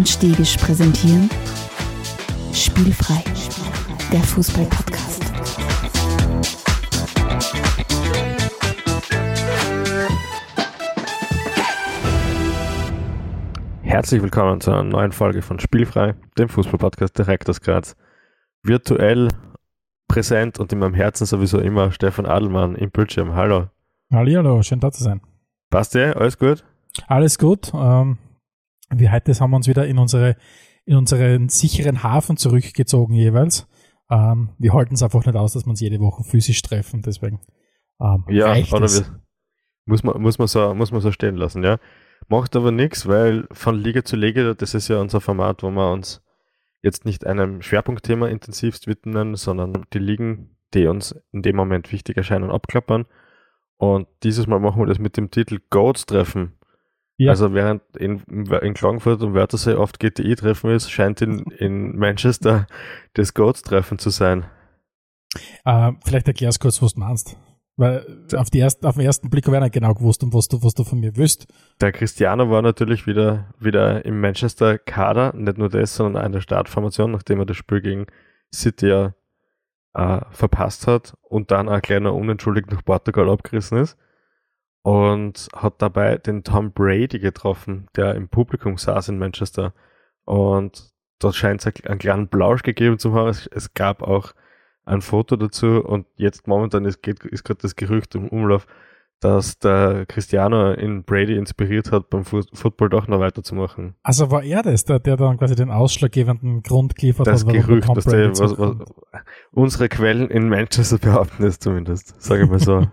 und Stegisch präsentieren Spielfrei, der Fußball-Podcast. Herzlich willkommen zu einer neuen Folge von Spielfrei, dem Fußball-Podcast direkt aus Graz. Virtuell präsent und in meinem Herzen sowieso immer Stefan Adelmann im Bildschirm. Hallo. Hallo, schön da zu sein. Passt dir? Alles gut? Alles gut. Ähm, wir heute haben wir uns wieder in unsere in unseren sicheren Hafen zurückgezogen jeweils. Ähm, wir halten es einfach nicht aus, dass wir uns jede Woche physisch treffen, deswegen. Ähm, ja, oder wir, muss man, muss, man so, muss man so stehen lassen, ja. Macht aber nichts, weil von Liga zu Liga, das ist ja unser Format, wo wir uns jetzt nicht einem Schwerpunktthema intensivst widmen, sondern die Ligen, die uns in dem Moment wichtig erscheinen, abklappern. Und dieses Mal machen wir das mit dem Titel Goats treffen. Ja. Also während in, in Klagenfurt und Wörthersee oft GTI-Treffen ist, scheint in, in Manchester das Goats-Treffen zu sein. Äh, vielleicht erklärst du kurz, was du meinst. Weil auf, die erst, auf den ersten Blick habe ich nicht genau gewusst, was du, was du von mir wüsst. Der Cristiano war natürlich wieder, wieder im Manchester-Kader, nicht nur das, sondern auch in der Startformation, nachdem er das Spiel gegen City ja äh, verpasst hat und dann ein kleiner unentschuldigt nach Portugal abgerissen ist. Und hat dabei den Tom Brady getroffen, der im Publikum saß in Manchester. Und dort scheint es einen kleinen Blausch gegeben zu haben. Es, gab auch ein Foto dazu und jetzt momentan ist, ist gerade das Gerücht im Umlauf, dass der Cristiano in Brady inspiriert hat, beim Football doch noch weiterzumachen. Also war er das, der, der dann quasi den ausschlaggebenden Grund geliefert das hat? Das Gerücht, dass der, was, was, unsere Quellen in Manchester behaupten es zumindest, sage ich mal so.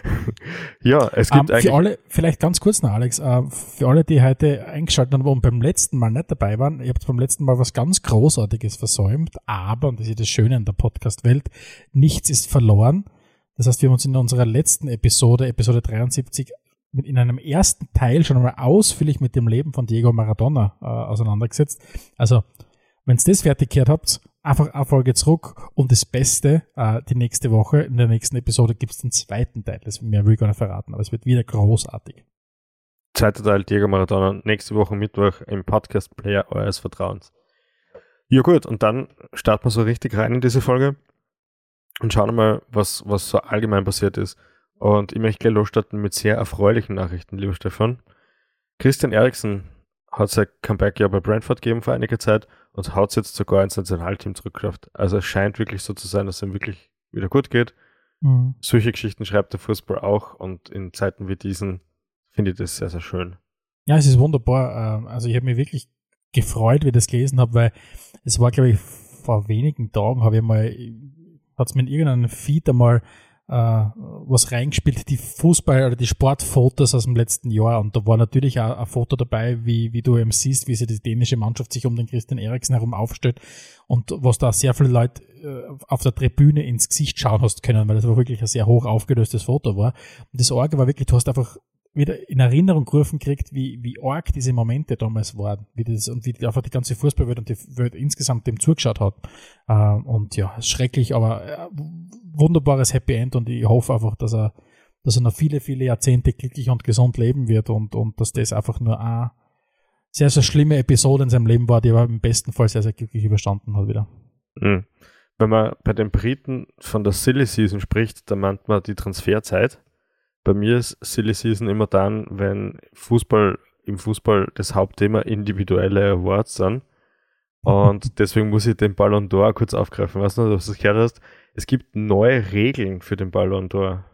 ja, es gibt um, ähm, eigentlich... Für alle, vielleicht ganz kurz noch, Alex, uh, für alle, die heute eingeschaltet haben und beim letzten Mal nicht dabei waren, ich habe beim letzten Mal was ganz Großartiges versäumt, aber, und das ist das Schöne in der Podcast-Welt, nichts ist verloren das heißt, wir haben uns in unserer letzten Episode, Episode 73, in einem ersten Teil schon einmal ausführlich mit dem Leben von Diego Maradona äh, auseinandergesetzt. Also, wenn ihr das fertig gehört habt, einfach eine Folge zurück und das Beste, äh, die nächste Woche, in der nächsten Episode gibt es den zweiten Teil. Das mehr will ich gar nicht verraten, aber es wird wieder großartig. Zweiter Teil Diego Maradona, nächste Woche Mittwoch im Podcast-Player eures Vertrauens. Ja gut, und dann starten wir so richtig rein in diese Folge und schauen mal, was, was so allgemein passiert ist. Und ich möchte gleich losstarten mit sehr erfreulichen Nachrichten, lieber Stefan. Christian Eriksen hat sein Comeback ja bei Brentford gegeben vor einiger Zeit und hat es jetzt sogar ins Nationalteam zurückgeschafft. Also es scheint wirklich so zu sein, dass es ihm wirklich wieder gut geht. Mhm. Solche Geschichten schreibt der Fußball auch und in Zeiten wie diesen finde ich das sehr, sehr schön. Ja, es ist wunderbar. Ähm, also ich habe mich wirklich gefreut, wie ich das gelesen habe, weil es war, glaube ich, vor wenigen Tagen habe ich mal hat es mir in irgendeinem Feed einmal äh, was reingespielt, die Fußball- oder die Sportfotos aus dem letzten Jahr. Und da war natürlich auch ein Foto dabei, wie, wie du eben siehst, wie sich die dänische Mannschaft sich um den Christian Eriksen herum aufstellt und was da sehr viele Leute äh, auf der Tribüne ins Gesicht schauen hast können, weil das war wirklich ein sehr hoch aufgelöstes Foto war. Und das Orge war wirklich, du hast einfach wieder in Erinnerung gerufen kriegt, wie, wie arg diese Momente damals waren, wie das, und wie einfach die ganze Fußballwelt und die Welt insgesamt dem zugeschaut hat. Äh, und ja, schrecklich, aber äh, wunderbares Happy End und ich hoffe einfach, dass er, dass er noch viele, viele Jahrzehnte glücklich und gesund leben wird und, und dass das einfach nur eine sehr, sehr schlimme Episode in seinem Leben war, die er im besten Fall sehr, sehr glücklich überstanden hat wieder. Mhm. Wenn man bei den Briten von der Silly Season spricht, dann meint man die Transferzeit bei mir ist Silly Season immer dann, wenn Fußball im Fußball das Hauptthema individuelle Awards sind. Und deswegen muss ich den Ballon d'Or kurz aufgreifen. Weißt du, ob du das gehört hast? Es gibt neue Regeln für den Ballon d'Or.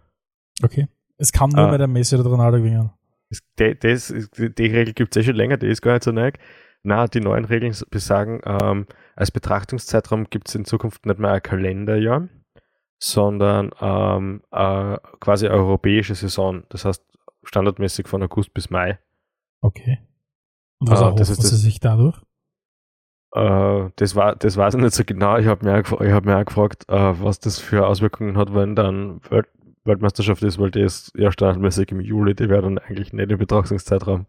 Okay. Es kann nur ah. bei der Messi oder Ronaldo gewinnen. Das, das, die Regel gibt es eh schon länger, die ist gar nicht so neu. Na, die neuen Regeln besagen, ähm, als Betrachtungszeitraum gibt es in Zukunft nicht mehr ein Kalenderjahr, sondern ähm, äh, quasi europäische Saison. Das heißt standardmäßig von August bis Mai. Okay. Und was äh, erhoffen das Sie sich dadurch? Äh, das, war, das weiß ich nicht so genau. Ich habe mir, auch, hab mir auch gefragt, äh, was das für Auswirkungen hat, wenn dann Welt Weltmeisterschaft ist, weil die ist ja standardmäßig im Juli, die wäre dann eigentlich nicht im Betrachtungszeitraum.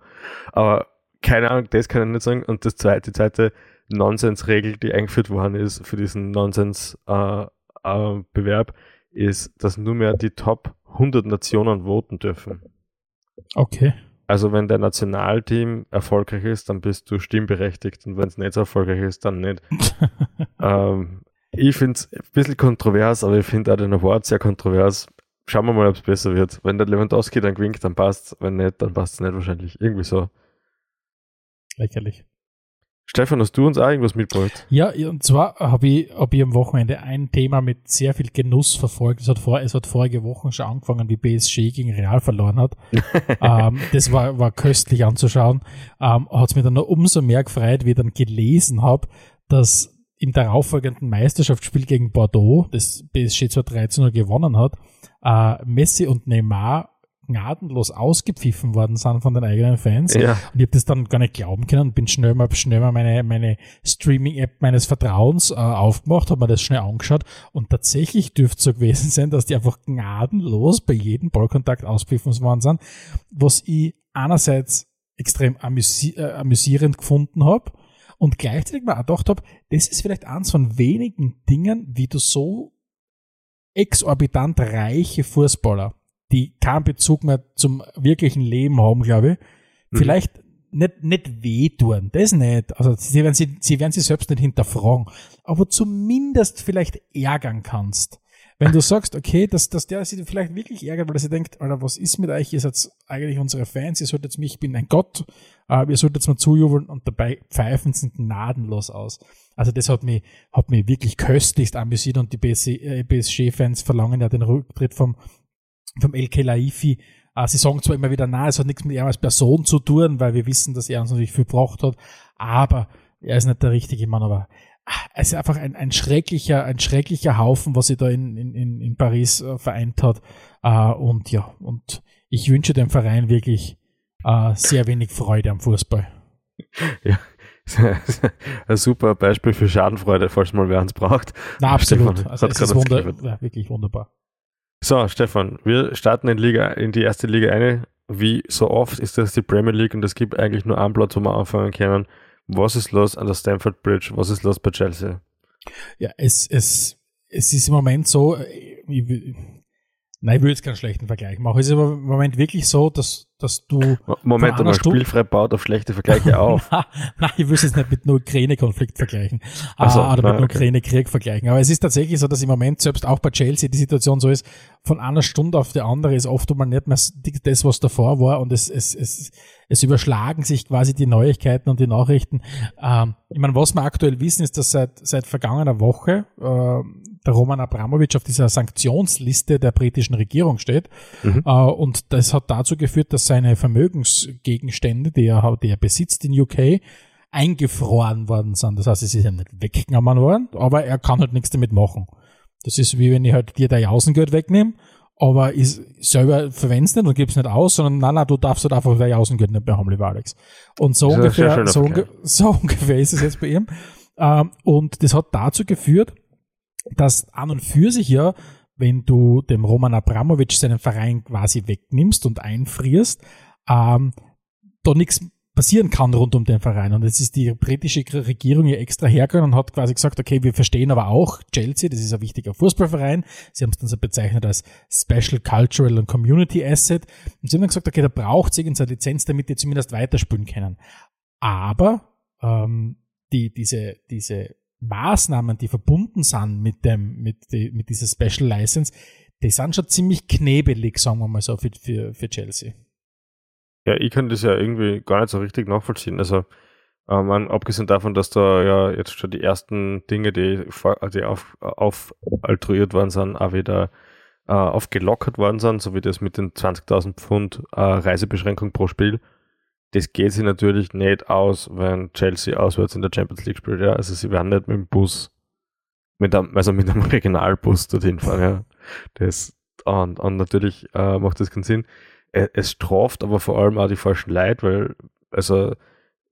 Aber keine Ahnung, das kann ich nicht sagen. Und das zweite, die zweite Nonsensregel, die eingeführt worden ist für diesen Nonsens, äh, äh, Bewerb ist, dass nur mehr die Top 100 Nationen voten dürfen. Okay. Also wenn der Nationalteam erfolgreich ist, dann bist du stimmberechtigt und wenn es nicht so erfolgreich ist, dann nicht. ähm, ich finde es ein bisschen kontrovers, aber ich finde auch den Award sehr kontrovers. Schauen wir mal, ob es besser wird. Wenn der Lewandowski dann gewinnt, dann passt Wenn nicht, dann passt es nicht wahrscheinlich. Irgendwie so. Lächerlich. Stefan, hast du uns auch irgendwas mitgebracht? Ja, und zwar habe ich, hab ich am Wochenende ein Thema mit sehr viel Genuss verfolgt. Es hat, vor, es hat vorige Wochen schon angefangen, wie PSG gegen Real verloren hat. ähm, das war, war köstlich anzuschauen. Ähm, hat es mir dann noch umso mehr gefreut, wie ich dann gelesen habe, dass im darauffolgenden Meisterschaftsspiel gegen Bordeaux, das PSG zwar 13 gewonnen hat, äh, Messi und Neymar gnadenlos ausgepfiffen worden sind von den eigenen Fans. Ja. Und ich habe das dann gar nicht glauben können und bin schnell mal, schnell mal meine, meine Streaming-App meines Vertrauens äh, aufgemacht, habe mir das schnell angeschaut und tatsächlich dürfte es so gewesen sein, dass die einfach gnadenlos bei jedem Ballkontakt auspfiffen worden sind, was ich einerseits extrem amüsi äh, amüsierend gefunden habe und gleichzeitig mal auch gedacht habe, das ist vielleicht eins von wenigen Dingen, wie du so exorbitant reiche Fußballer die keinen Bezug mehr zum wirklichen Leben haben, glaube ich, mhm. vielleicht nicht, nicht wehtun, das nicht. Also sie werden, sie, sie werden sich selbst nicht hinterfragen, aber zumindest vielleicht ärgern kannst. Wenn du sagst, okay, dass, dass der sich vielleicht wirklich ärgert, weil er sich denkt, Alter, was ist mit euch? Ihr seid eigentlich unsere Fans, ihr solltet mich, ich bin ein Gott, äh, ihr solltet mir zujubeln und dabei pfeifen sind gnadenlos aus. Also das hat mich, hat mich wirklich köstlichst amüsiert und die PSG-Fans verlangen ja den Rücktritt vom vom El Kelaifi. Äh, sie sagen zwar immer wieder, na, es hat nichts mit ihm als Person zu tun, weil wir wissen, dass er uns natürlich viel gebraucht hat, aber er ist nicht der richtige Mann, aber ah, es ist einfach ein, ein schrecklicher, ein schrecklicher Haufen, was sie da in, in, in Paris äh, vereint hat. Äh, und ja, und ich wünsche dem Verein wirklich äh, sehr wenig Freude am Fußball. Ja, ein super Beispiel für Schadenfreude, falls mal wer uns braucht. Na, absolut. Also es ist wunder, ja, wirklich wunderbar. So, Stefan, wir starten in, Liga, in die erste Liga eine. Wie so oft ist das die Premier League und es gibt eigentlich nur einen Platz, wo wir anfangen können. Was ist los an der Stamford Bridge? Was ist los bei Chelsea? Ja, es, es, es ist im Moment so, ich, nein, ich will jetzt keinen schlechten Vergleich machen. Es ist im Moment wirklich so, dass dass du. Moment einmal, spielfrei baut auf schlechte Vergleiche auf. nein, ich will es jetzt nicht mit nur Ukraine-Konflikt vergleichen. Also, oder mit nur Ukraine-Krieg vergleichen. Aber es ist tatsächlich so, dass im Moment selbst auch bei Chelsea die Situation so ist, von einer Stunde auf die andere ist oft mal nicht mehr das, was davor war und es, es, es, es überschlagen sich quasi die Neuigkeiten und die Nachrichten. Ähm, ich meine, was wir aktuell wissen, ist, dass seit, seit vergangener Woche äh, der Roman Abramowitsch auf dieser Sanktionsliste der britischen Regierung steht. Mhm. Äh, und das hat dazu geführt, dass seine Vermögensgegenstände, die er, die er besitzt in UK, eingefroren worden sind. Das heißt, es ist ihm nicht weggenommen worden, aber er kann halt nichts damit machen. Das ist wie wenn ich halt dir dein Jausengeld wegnehme, aber ich selber verwend's nicht und gib's nicht aus, sondern nein, nein, du darfst halt einfach dein Jausengeld nicht mehr haben, lieber Alex. Und so ungefähr, so, unge so, ungefähr ist es jetzt bei ihm. Ähm, und das hat dazu geführt, dass an und für sich ja wenn du dem Roman Abramowitsch seinen Verein quasi wegnimmst und einfrierst, ähm, da nichts passieren kann rund um den Verein. Und jetzt ist die britische Regierung hier extra hergegangen und hat quasi gesagt, okay, wir verstehen aber auch Chelsea, das ist ein wichtiger Fußballverein. Sie haben es dann so bezeichnet als Special Cultural and Community Asset. Und sie haben dann gesagt, okay, da braucht es irgendeine Lizenz, damit die zumindest weiterspielen können. Aber ähm, die, diese, diese Maßnahmen, die verbunden sind mit dem, mit, die, mit dieser Special License, die sind schon ziemlich knebelig, sagen wir mal so, für, für, für Chelsea. Ja, ich kann das ja irgendwie gar nicht so richtig nachvollziehen. Also, ähm, abgesehen davon, dass da ja jetzt schon die ersten Dinge, die, die auf, aufaltruiert worden sind, auch wieder äh, aufgelockert worden sind, so wie das mit den 20.000 Pfund äh, Reisebeschränkung pro Spiel das geht sich natürlich nicht aus, wenn Chelsea auswärts in der Champions League spielt. Ja? Also sie werden nicht mit dem Bus, mit einem, also mit einem Regionalbus dorthin fahren. Ja? Das, und, und natürlich äh, macht das keinen Sinn. Es, es straft aber vor allem auch die falschen Leute, weil also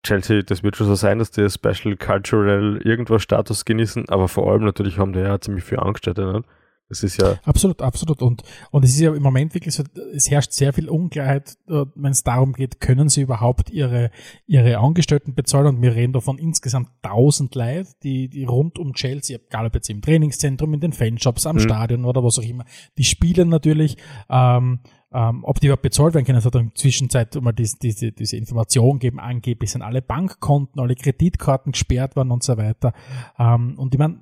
Chelsea, das wird schon so sein, dass die Special Cultural irgendwas Status genießen, aber vor allem natürlich haben die ja ziemlich viel Angestellte. Nicht? Es ist ja. Absolut, absolut. Und, und es ist ja im Moment wirklich so, es herrscht sehr viel Unklarheit, äh, wenn es darum geht, können sie überhaupt ihre, ihre Angestellten bezahlen? Und wir reden davon insgesamt tausend Leute, die, die rund um Chelsea, egal ob jetzt im Trainingszentrum, in den Fanshops, am mhm. Stadion oder was auch immer, die spielen natürlich, ähm, ähm, ob die überhaupt bezahlt werden können, es hat in der Zwischenzeit immer diese, diese, diese Information geben, angeblich sind alle Bankkonten, alle Kreditkarten gesperrt worden und so weiter. Ähm, und ich meine,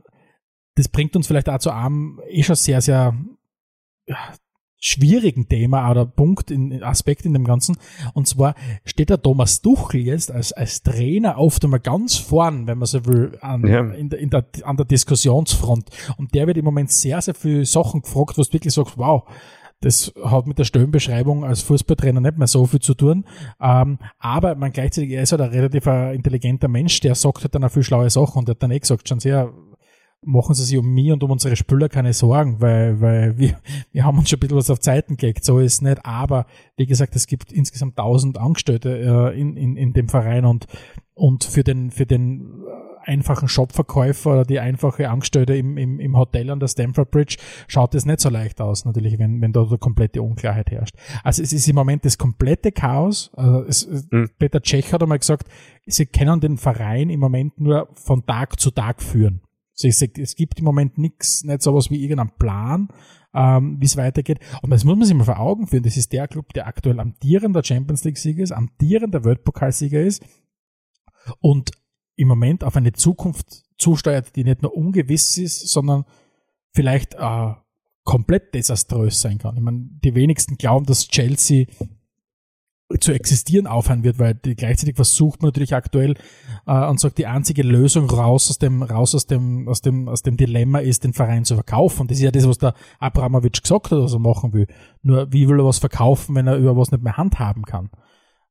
das bringt uns vielleicht auch zu einem eh schon sehr, sehr ja, schwierigen Thema oder Punkt, in, Aspekt in dem Ganzen. Und zwar steht der Thomas Tuchel jetzt als, als Trainer oft einmal ganz vorn, wenn man so will, an, ja. in der, in der, an der Diskussionsfront. Und der wird im Moment sehr, sehr viele Sachen gefragt, wo du wirklich sagst, wow, das hat mit der Stellenbeschreibung als Fußballtrainer nicht mehr so viel zu tun. Ähm, aber man gleichzeitig, er ist halt ein relativ intelligenter Mensch, der sagt halt dann auch viel schlaue Sachen und hat dann eh gesagt, schon sehr, machen Sie sich um mich und um unsere Spieler keine Sorgen, weil, weil wir, wir haben uns schon ein bisschen was auf Zeiten gelegt, so ist es nicht. Aber wie gesagt, es gibt insgesamt tausend Angestellte äh, in, in, in dem Verein und, und für den, für den einfachen Shopverkäufer oder die einfache Angestellte im, im, im Hotel an der Stamford Bridge schaut es nicht so leicht aus, natürlich, wenn, wenn da komplette Unklarheit herrscht. Also es ist im Moment das komplette Chaos. Also es, mhm. Peter Tschech hat einmal gesagt, sie können den Verein im Moment nur von Tag zu Tag führen. Also es gibt im Moment nichts, nicht sowas wie irgendeinen Plan, ähm, wie es weitergeht. Und das muss man sich mal vor Augen führen. Das ist der Club, der aktuell amtierender Champions League-Sieger ist, amtierender Weltpokalsieger ist und im Moment auf eine Zukunft zusteuert, die nicht nur ungewiss ist, sondern vielleicht äh, komplett desaströs sein kann. Ich meine, die wenigsten glauben, dass Chelsea zu existieren aufhören wird, weil die gleichzeitig versucht man natürlich aktuell äh, und sagt, die einzige Lösung raus aus dem, raus aus dem, aus dem, aus dem Dilemma ist, den Verein zu verkaufen. Das ist ja das, was der Abramowitsch gesagt hat, was er machen will. Nur wie will er was verkaufen, wenn er über was nicht mehr handhaben kann?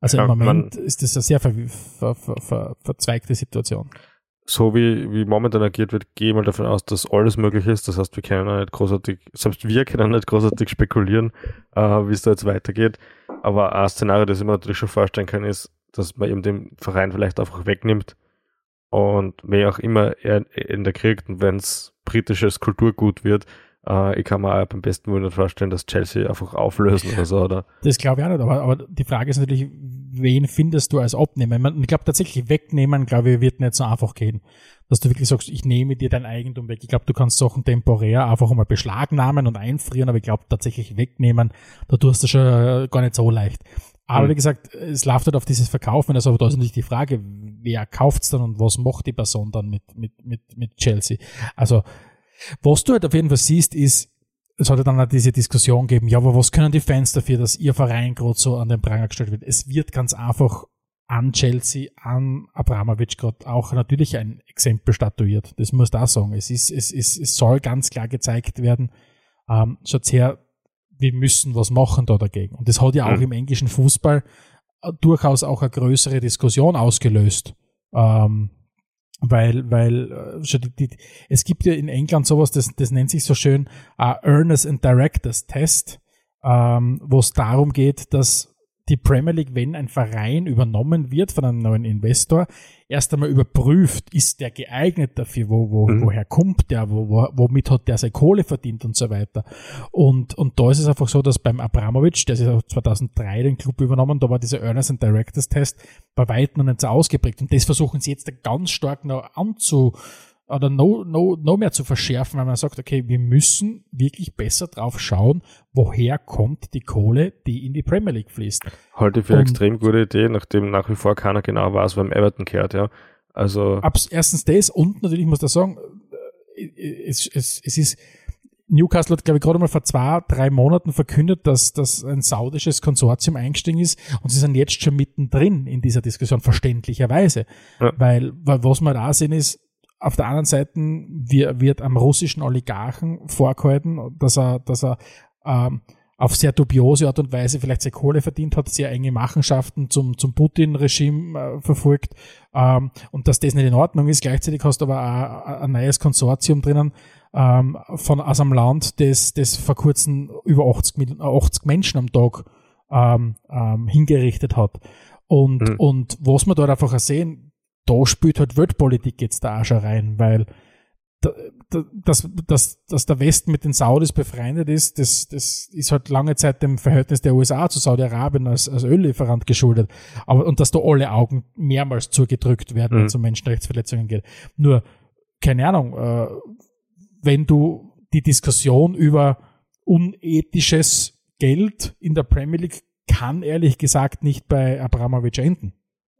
Also ja, im Moment ist das eine sehr ver, ver, ver, verzweigte Situation. So wie, wie momentan agiert wird, gehe ich mal davon aus, dass alles möglich ist. Das heißt, wir können auch nicht großartig, selbst wir können nicht großartig spekulieren, äh, wie es da jetzt weitergeht. Aber ein Szenario, das ich mir natürlich schon vorstellen kann, ist, dass man eben den Verein vielleicht einfach wegnimmt und wer auch immer er in der kriegt wenn es britisches Kulturgut wird, äh, ich kann mir auch beim besten Willen nicht vorstellen, dass Chelsea einfach auflösen oder so, oder? Das glaube ich auch nicht, aber, aber die Frage ist natürlich, wen findest du als Abnehmer? Ich glaube tatsächlich wegnehmen, glaube ich, wird nicht so einfach gehen. Dass du wirklich sagst, ich nehme dir dein Eigentum weg. Ich glaube, du kannst Sachen temporär einfach einmal beschlagnahmen und einfrieren, aber ich glaube tatsächlich wegnehmen, da tust du schon gar nicht so leicht. Aber mhm. wie gesagt, es läuft halt auf dieses Verkaufen. Also da ist natürlich die Frage, wer kauft's dann und was macht die Person dann mit, mit, mit, mit Chelsea? Also was du halt auf jeden Fall siehst, ist, es hat ja dann auch diese Diskussion gegeben, ja, aber was können die Fans dafür, dass ihr Verein gerade so an den Pranger gestellt wird? Es wird ganz einfach an Chelsea, an Abramovic gerade auch natürlich ein Exempel statuiert. Das muss da sagen. Es ist, es ist, es soll ganz klar gezeigt werden, ähm, schaut her, wir müssen was machen da dagegen. Und das hat ja auch mhm. im englischen Fußball äh, durchaus auch eine größere Diskussion ausgelöst. Ähm, weil, weil äh, es gibt ja in England sowas, das, das nennt sich so schön uh, Earners and Directors Test, ähm, wo es darum geht, dass die Premier League, wenn ein Verein übernommen wird von einem neuen Investor, erst einmal überprüft, ist der geeignet dafür, wo, wo, mhm. woher kommt der, wo, wo, womit hat der seine Kohle verdient und so weiter. Und, und da ist es einfach so, dass beim Abramovic, der ist 2003 den Club übernommen, da war dieser Earners and Directors Test bei weitem noch nicht so ausgeprägt. Und das versuchen sie jetzt ganz stark noch anzu, oder no, no, no mehr zu verschärfen, weil man sagt, okay, wir müssen wirklich besser drauf schauen, woher kommt die Kohle, die in die Premier League fließt. Halte ich für eine extrem gute Idee, nachdem nach wie vor keiner genau weiß, wem Everton kehrt, ja. Also. Abs erstens das und natürlich muss ich sagen, äh, es, es, es ist, Newcastle hat, glaube ich, gerade mal vor zwei, drei Monaten verkündet, dass, dass ein saudisches Konsortium eingestiegen ist und sie sind jetzt schon mittendrin in dieser Diskussion, verständlicherweise. Ja. Weil, weil was wir da sehen ist, auf der anderen Seite wird am russischen Oligarchen vorgehalten, dass er, dass er ähm, auf sehr dubiose Art und Weise vielleicht sehr Kohle verdient hat, sehr enge Machenschaften zum, zum Putin-Regime äh, verfolgt ähm, und dass das nicht in Ordnung ist. Gleichzeitig hast du aber auch ein neues Konsortium drinnen ähm, von aus einem Land, das, das vor kurzem über 80, 80 Menschen am Tag ähm, ähm, hingerichtet hat. Und, mhm. und was wir dort einfach sehen, da spielt halt Weltpolitik jetzt da auch schon rein, weil dass, dass, dass der Westen mit den Saudis befreundet ist, das, das ist halt lange Zeit dem Verhältnis der USA zu Saudi-Arabien als, als Öllieferant geschuldet. Aber, und dass da alle Augen mehrmals zugedrückt werden, mhm. wenn es um Menschenrechtsverletzungen geht. Nur, keine Ahnung, äh, wenn du die Diskussion über unethisches Geld in der Premier League kann ehrlich gesagt nicht bei Abramovic enden.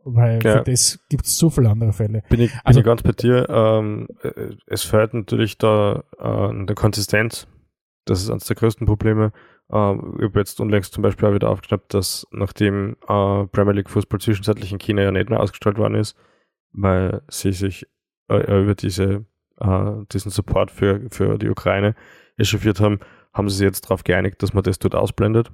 Weil ja. für das gibt es so viele andere Fälle. Bin ich, bin also, ich ganz bei dir. Ähm, äh, es fehlt natürlich da äh, der Konsistenz. Das ist eines der größten Probleme. Ähm, ich habe jetzt unlängst zum Beispiel auch wieder aufgeschnappt, dass nachdem äh, Premier League Fußball zwischenzeitlich in China ja nicht mehr ausgestrahlt worden ist, weil sie sich äh, über diese, äh, diesen Support für, für die Ukraine echauffiert haben, haben sie sich jetzt darauf geeinigt, dass man das dort ausblendet.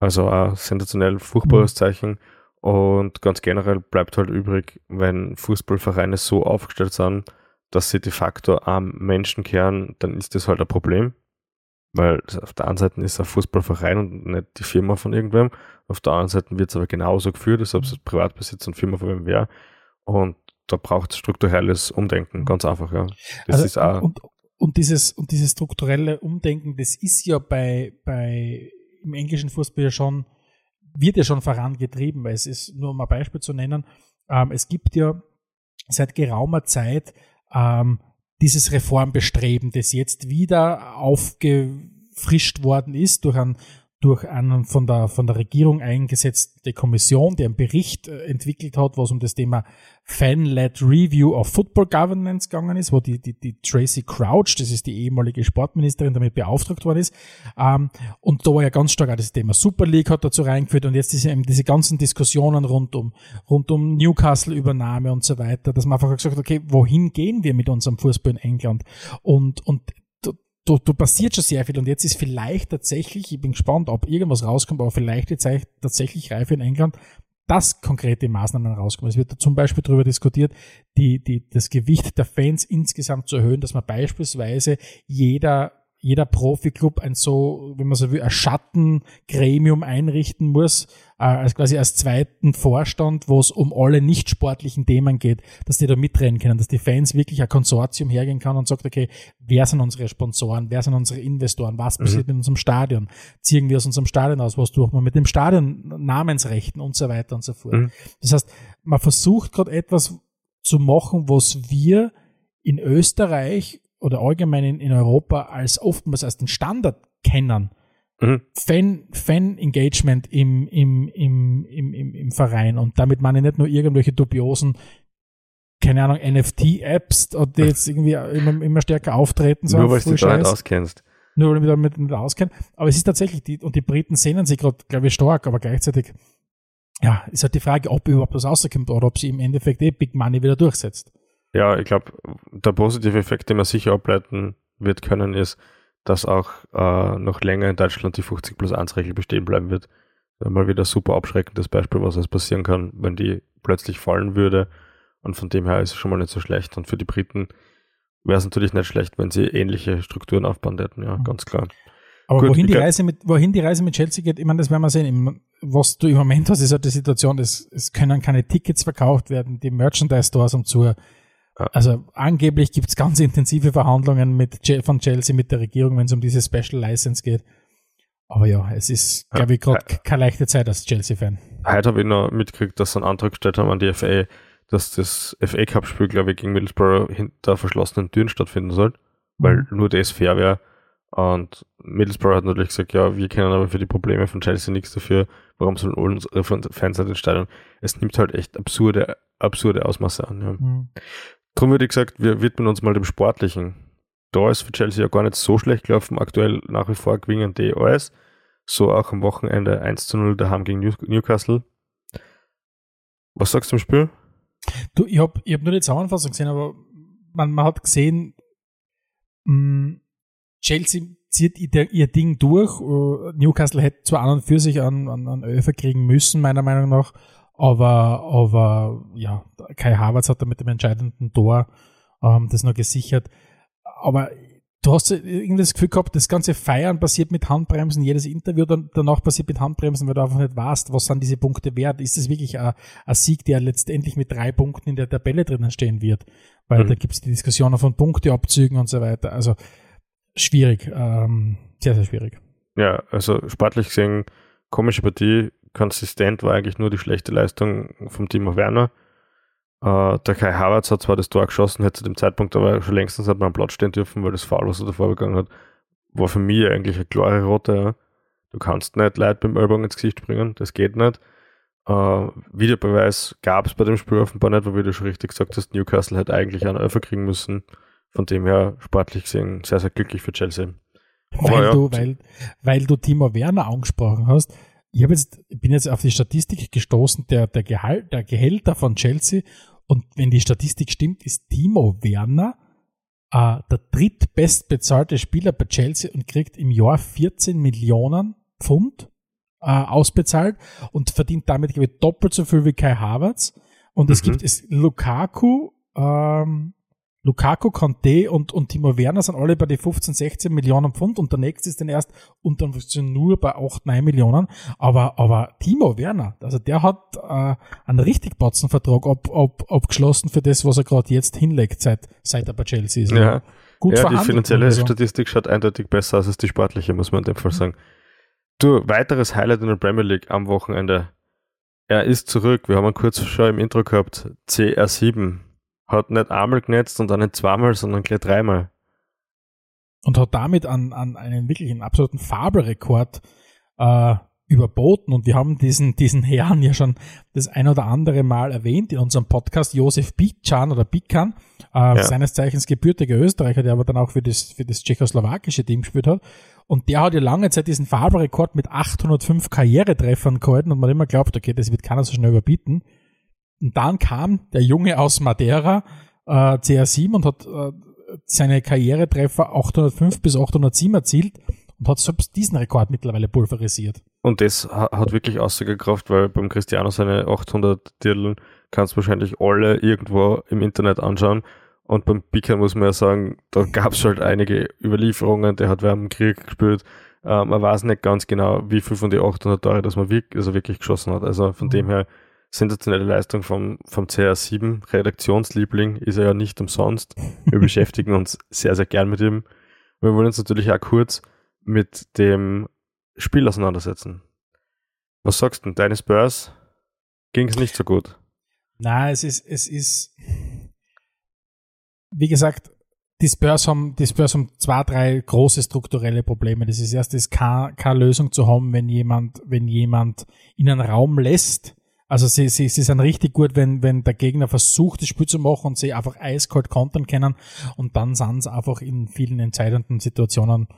Also ein sensationell furchtbares mhm. Zeichen. Und ganz generell bleibt halt übrig, wenn Fußballvereine so aufgestellt sind, dass sie de facto am Menschen kehren, dann ist das halt ein Problem. Weil auf der einen Seite ist ein Fußballverein und nicht die Firma von irgendwem. Auf der anderen Seite wird es aber genauso geführt, als ob es Privatbesitz und Firma von wem wäre. Und da braucht es strukturelles Umdenken, ganz einfach, ja. Das also, ist auch und, und, dieses, und dieses strukturelle Umdenken, das ist ja bei, bei im englischen Fußball ja schon wird ja schon vorangetrieben, weil es ist, nur um ein Beispiel zu nennen, ähm, es gibt ja seit geraumer Zeit ähm, dieses Reformbestreben, das jetzt wieder aufgefrischt worden ist durch einen durch eine von der, von der Regierung eingesetzte Kommission, die einen Bericht äh, entwickelt hat, was um das Thema Fan-led Review of Football Governance gegangen ist, wo die, die, die Tracy Crouch, das ist die ehemalige Sportministerin, damit beauftragt worden ist. Ähm, und da war ja ganz stark auch das Thema Super League hat dazu reingeführt und jetzt diese, diese ganzen Diskussionen rund um, rund um Newcastle-Übernahme und so weiter, dass man einfach gesagt hat, okay, wohin gehen wir mit unserem Fußball in England? Und, und da, da passiert schon sehr viel und jetzt ist vielleicht tatsächlich, ich bin gespannt, ob irgendwas rauskommt, aber vielleicht jetzt tatsächlich reif in England, dass konkrete Maßnahmen rauskommen. Es wird zum Beispiel darüber diskutiert, die, die, das Gewicht der Fans insgesamt zu erhöhen, dass man beispielsweise jeder jeder Profiklub ein so, wenn man so will, ein Schattengremium einrichten muss, äh, als quasi als zweiten Vorstand, wo es um alle nicht sportlichen Themen geht, dass die da mitreden können, dass die Fans wirklich ein Konsortium hergehen kann und sagt, okay, wer sind unsere Sponsoren, wer sind unsere Investoren, was mhm. passiert mit unserem Stadion, ziehen wir aus unserem Stadion aus, was tun wir mit dem Stadion, Namensrechten und so weiter und so fort. Mhm. Das heißt, man versucht gerade etwas zu machen, was wir in Österreich oder allgemein in, in Europa als oftmals als den Standard kennen. Mhm. Fan, Fan-Engagement im, im, im, im, im, im Verein. Und damit meine ich nicht nur irgendwelche dubiosen, keine Ahnung, NFT-Apps, die jetzt irgendwie immer, immer stärker auftreten. So nur weil du dich da nicht auskennst. Nur weil ich mich damit nicht auskenne. Aber es ist tatsächlich, die, und die Briten sehnen sich gerade, glaube ich, stark, aber gleichzeitig, ja, ist halt die Frage, ob überhaupt was rauskommt oder ob sie im Endeffekt eh Big Money wieder durchsetzt. Ja, ich glaube, der positive Effekt, den man sicher ableiten wird können, ist, dass auch äh, noch länger in Deutschland die 50 plus 1 Regel bestehen bleiben wird. Mal wieder ein super abschreckendes Beispiel, was es passieren kann, wenn die plötzlich fallen würde. Und von dem her ist es schon mal nicht so schlecht. Und für die Briten wäre es natürlich nicht schlecht, wenn sie ähnliche Strukturen aufbauen hätten, ja, mhm. ganz klar. Aber Gut, wohin, die Reise mit, wohin die Reise mit Chelsea geht, ich meine, das werden wir sehen. Was du im Moment hast, ist halt die Situation, es, es können keine Tickets verkauft werden, die Merchandise-Stores um zu also angeblich gibt es ganz intensive Verhandlungen mit, von Chelsea mit der Regierung, wenn es um diese Special License geht. Aber ja, es ist, glaube ich, gerade keine leichte Zeit als Chelsea-Fan. Heute habe ich noch mitgekriegt, dass sie einen Antrag gestellt haben an die FA, dass das FA Cup-Spiel, glaube ich, gegen Middlesbrough hinter verschlossenen Türen stattfinden soll, weil mhm. nur das fair wäre. Und Middlesbrough hat natürlich gesagt, ja, wir kennen aber für die Probleme von Chelsea nichts dafür. Warum sollen unsere Fans nicht entscheiden? Es nimmt halt echt absurde, absurde Ausmaße an. Ja. Mhm. Darum würde ich gesagt, wir widmen uns mal dem Sportlichen. Da ist für Chelsea ja gar nicht so schlecht gelaufen. Aktuell nach wie vor gewinnen die alles. So auch am Wochenende 1 zu 0 daheim gegen Newcastle. Was sagst du zum Spiel? Du, ich habe ich hab nur die Zusammenfassung gesehen, aber man, man hat gesehen, mh, mm, Chelsea zieht ihr, Ding durch. Uh, Newcastle hätte zwar an und für sich an Öfer kriegen müssen, meiner Meinung nach, aber, aber ja, Kai Havertz hat da mit dem entscheidenden Tor ähm, das noch gesichert. Aber du hast irgendwie das Gefühl gehabt, das ganze Feiern passiert mit Handbremsen, jedes Interview dann, danach passiert mit Handbremsen, weil du einfach nicht weißt, was sind diese Punkte wert. Ist das wirklich ein, ein Sieg, der letztendlich mit drei Punkten in der Tabelle drinnen stehen wird? Weil mhm. da gibt es die Diskussionen von Punkteabzügen und so weiter. Also schwierig, ähm, sehr, sehr schwierig. Ja, also sportlich gesehen, komische Partie, konsistent war eigentlich nur die schlechte Leistung vom Timo Werner. Uh, der Kai Havertz hat zwar das Tor geschossen, hätte zu dem Zeitpunkt aber schon längstens hat man am Platz stehen dürfen, weil das Foul, was er davor begangen hat, war für mich eigentlich eine klare Rote. Ja. Du kannst nicht Leute beim Ellbogen ins Gesicht springen, das geht nicht. Uh, Videobeweis gab es bei dem Spiel offenbar nicht, weil wie du schon richtig gesagt hast, Newcastle hätte eigentlich einen Elfer kriegen müssen. Von dem her sportlich gesehen sehr, sehr glücklich für Chelsea. weil, ja, du, weil, weil du Timo Werner angesprochen hast, ich habe jetzt, bin jetzt auf die Statistik gestoßen, der, der, Gehalt, der Gehälter von Chelsea. Und wenn die Statistik stimmt, ist Timo Werner äh, der drittbestbezahlte Spieler bei Chelsea und kriegt im Jahr 14 Millionen Pfund äh, ausbezahlt und verdient damit ich, doppelt so viel wie Kai Havertz. Und es mhm. gibt es Lukaku, ähm, Lukaku, Conte und, und Timo Werner sind alle bei den 15, 16 Millionen Pfund und der nächste ist dann erst unter nur bei 8, 9 Millionen. Aber, aber Timo Werner, also der hat äh, einen richtig Batzenvertrag ab, ab, abgeschlossen für das, was er gerade jetzt hinlegt, seit, seit er bei Chelsea ist. Ja, Gut ja die finanzielle also. Statistik schaut eindeutig besser aus als die sportliche, muss man in dem Fall sagen. Du, weiteres Highlight in der Premier League am Wochenende. Er ist zurück. Wir haben ihn kurz schon im Intro gehabt. CR7 hat nicht einmal genetzt und auch nicht zweimal, sondern gleich dreimal. Und hat damit an, an einen wirklichen absoluten Fabelrekord äh, überboten. Und wir haben diesen, diesen Herrn ja schon das ein oder andere Mal erwähnt in unserem Podcast, Josef Bican oder Bican, äh, ja. seines Zeichens gebürtiger Österreicher, der aber dann auch für das, für das tschechoslowakische Team gespielt hat. Und der hat ja lange Zeit diesen Fabelrekord mit 805 Karrieretreffern gehalten und man immer glaubt, okay, das wird keiner so schnell überbieten. Und dann kam der Junge aus Madeira, äh, CR7, und hat äh, seine Karrieretreffer 805 bis 807 erzielt und hat selbst diesen Rekord mittlerweile pulverisiert. Und das hat wirklich Aussagekraft, weil beim Cristiano seine 800 Dirlen kannst du wahrscheinlich alle irgendwo im Internet anschauen. Und beim Picker muss man ja sagen, da gab es halt einige Überlieferungen, der hat während dem Krieg gespielt. Ähm, man weiß nicht ganz genau, wie viel von den 800 Tore das man wirklich, also wirklich geschossen hat. Also von mhm. dem her sensationelle Leistung vom, vom CR7, Redaktionsliebling, ist er ja nicht umsonst. Wir beschäftigen uns sehr, sehr gern mit ihm. Wir wollen uns natürlich auch kurz mit dem Spiel auseinandersetzen. Was sagst du? Deine Spurs ging es nicht so gut? Nein, es ist, es ist, wie gesagt, die Spurs haben, die Spurs haben zwei, drei große strukturelle Probleme. Das ist erstens keine, keine Lösung zu haben, wenn jemand, wenn jemand in einen Raum lässt, also sie, sie, sie sind richtig gut, wenn, wenn der Gegner versucht, das Spiel zu machen und sie einfach eiskalt kontern können und dann sind sie einfach in vielen entscheidenden Situationen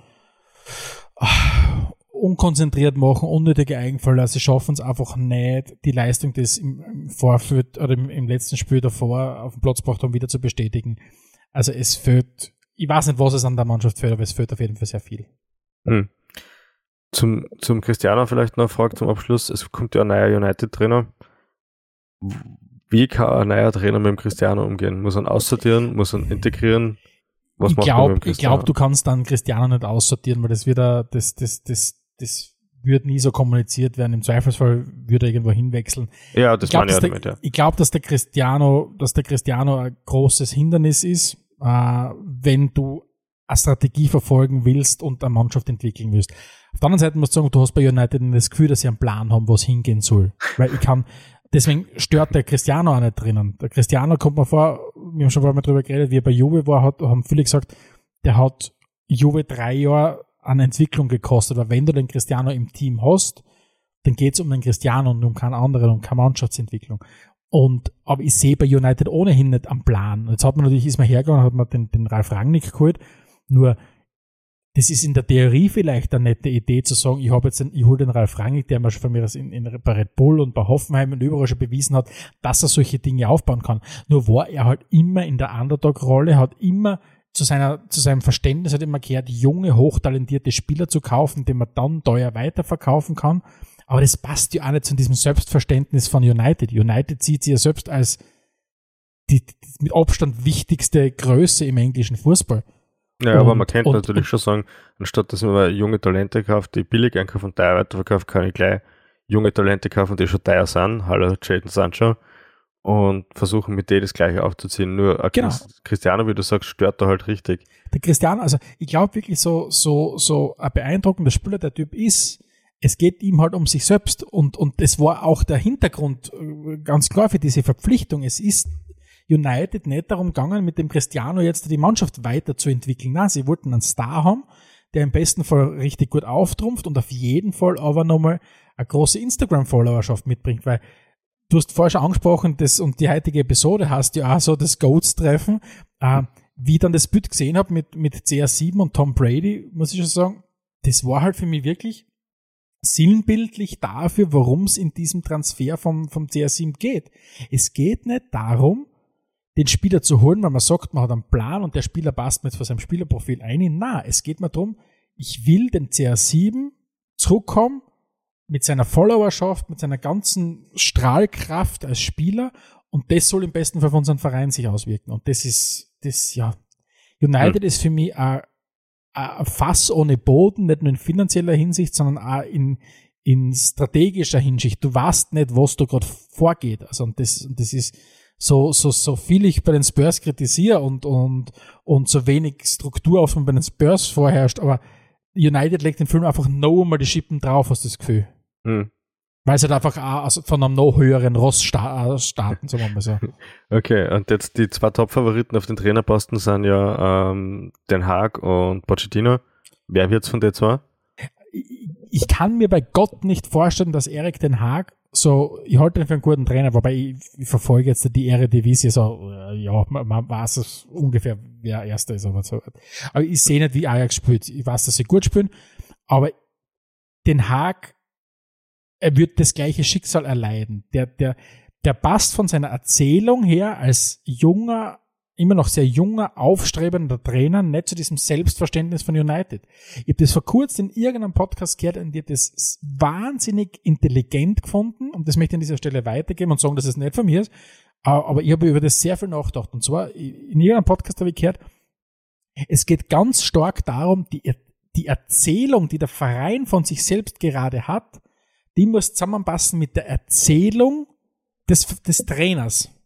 ach, unkonzentriert machen, unnötige Eigenfälle. Sie schaffen es einfach nicht, die Leistung des im, im Vorfeld oder im, im, letzten Spiel davor auf dem Platz gebracht haben, wieder zu bestätigen. Also es fehlt, ich weiß nicht, was es an der Mannschaft fehlt, aber es fehlt auf jeden Fall sehr viel. Hm. Zum, zum Cristiano vielleicht noch eine Frage zum Abschluss. Es kommt ja ein neuer United-Trainer. Wie kann ein neuer Trainer mit dem Cristiano umgehen? Muss er ihn aussortieren? Muss er ihn integrieren? Was ich glaube, ich glaube, du kannst dann Cristiano nicht aussortieren, weil das wird das, das, das, das wird nie so kommuniziert werden. Im Zweifelsfall würde er irgendwo hinwechseln. Ja, das meine ich damit, ja. Ich glaube, dass der Cristiano, dass der Cristiano ein großes Hindernis ist, äh, wenn du eine Strategie verfolgen willst und eine Mannschaft entwickeln willst. Auf der anderen Seite musst du sagen, du hast bei United das Gefühl, dass sie einen Plan haben, wo es hingehen soll. Weil ich kann, deswegen stört der Cristiano auch nicht drinnen. Der Cristiano kommt mir vor, wir haben schon mal drüber geredet, wie er bei Juve war, hat, haben viele gesagt, der hat Juve drei Jahre an Entwicklung gekostet. Aber wenn du den Cristiano im Team hast, dann geht es um den Cristiano und um keinen anderen, um keine Mannschaftsentwicklung. Und, aber ich sehe bei United ohnehin nicht am Plan. Jetzt hat man natürlich, ist man hergegangen, hat man den, den Ralf Rangnick geholt. Nur, das ist in der Theorie vielleicht eine nette Idee zu sagen, ich habe jetzt, einen, ich hole den Ralf Rangnick, der mir schon von mir in, in, bei Red Bull und bei Hoffenheim und überall schon bewiesen hat, dass er solche Dinge aufbauen kann. Nur war er halt immer in der Underdog-Rolle, hat immer zu seiner, zu seinem Verständnis hat immer gehört, junge, hochtalentierte Spieler zu kaufen, die man dann teuer weiterverkaufen kann. Aber das passt ja auch nicht zu diesem Selbstverständnis von United. United sieht sich ja selbst als die, die mit Abstand wichtigste Größe im englischen Fußball. Ja, aber Und- man könnte und- natürlich schon sagen, anstatt dass man junge Talente kauft, die billig einkaufen und teuer weiterverkauft, kann ich gleich junge Talente kaufen, die schon teuer sind, hallo Jadon Sancho, und versuchen mit denen das gleiche aufzuziehen. Nur ein Genau. Cristiano, wie du sagst, stört da halt richtig. Der Cristiano, also ich glaube wirklich so, so, so ein beeindruckender Spieler der Typ ist, es geht ihm halt um sich selbst und, und das war auch der Hintergrund äh, ganz klar für diese Verpflichtung. Es ist United nicht darum gegangen, mit dem Cristiano jetzt die Mannschaft weiterzuentwickeln. Nein, sie wollten einen Star haben, der im besten Fall richtig gut auftrumpft und auf jeden Fall aber nochmal eine große Instagram-Followerschaft mitbringt, weil du hast vorher schon angesprochen, das, und die heutige Episode hast ja auch so das Goats-Treffen, äh, wie ich dann das Bild gesehen habe mit, mit CR7 und Tom Brady, muss ich schon sagen, das war halt für mich wirklich sinnbildlich dafür, worum es in diesem Transfer vom, vom CR7 geht. Es geht nicht darum, den Spieler zu holen, weil man sagt, man hat einen Plan und der Spieler passt mir jetzt von seinem Spielerprofil ein. Na, es geht mir darum, ich will den CR7 zurückkommen mit seiner Followerschaft, mit seiner ganzen Strahlkraft als Spieler und das soll im besten Fall für unseren Verein sich auswirken. Und das ist, das, ja, United ist für mich ein, ein Fass ohne Boden, nicht nur in finanzieller Hinsicht, sondern auch in, in strategischer Hinsicht. Du weißt nicht, was da gerade vorgeht. Also, und das, und das ist so, so, so viel ich bei den Spurs kritisiere und, und, und so wenig Struktur auf bei den Spurs vorherrscht, aber United legt den Film einfach noch einmal die Schippen drauf, hast du das Gefühl. Hm. Weil sie halt einfach auch von einem noch höheren Ross äh, starten, sagen wir mal so. Okay, und jetzt die zwei Top-Favoriten auf den Trainerposten sind ja ähm, Den Haag und Pochettino. Wer wird's von den zwei? ich kann mir bei Gott nicht vorstellen, dass Erik Den Haag so, ich halte ihn für einen guten Trainer, wobei ich, ich verfolge jetzt die Eredivisie so, äh, ja, man, man weiß es ungefähr, wer Erster ist, aber so. Aber ich sehe nicht, wie Ajax spielt. Ich weiß, dass sie gut spielen, aber Den Haag, er wird das gleiche Schicksal erleiden. Der, der, der passt von seiner Erzählung her als junger, immer noch sehr junger, aufstrebender Trainer nicht zu diesem Selbstverständnis von United. Ich habe das vor kurzem in irgendeinem Podcast gehört und ich das wahnsinnig intelligent gefunden und das möchte ich an dieser Stelle weitergeben und sagen, dass es nicht von mir ist. Aber ich habe über das sehr viel nachgedacht. Und zwar, in irgendeinem Podcast habe ich gehört, es geht ganz stark darum, die, die Erzählung, die der Verein von sich selbst gerade hat, die muss zusammenpassen mit der Erzählung des, des Trainers, in-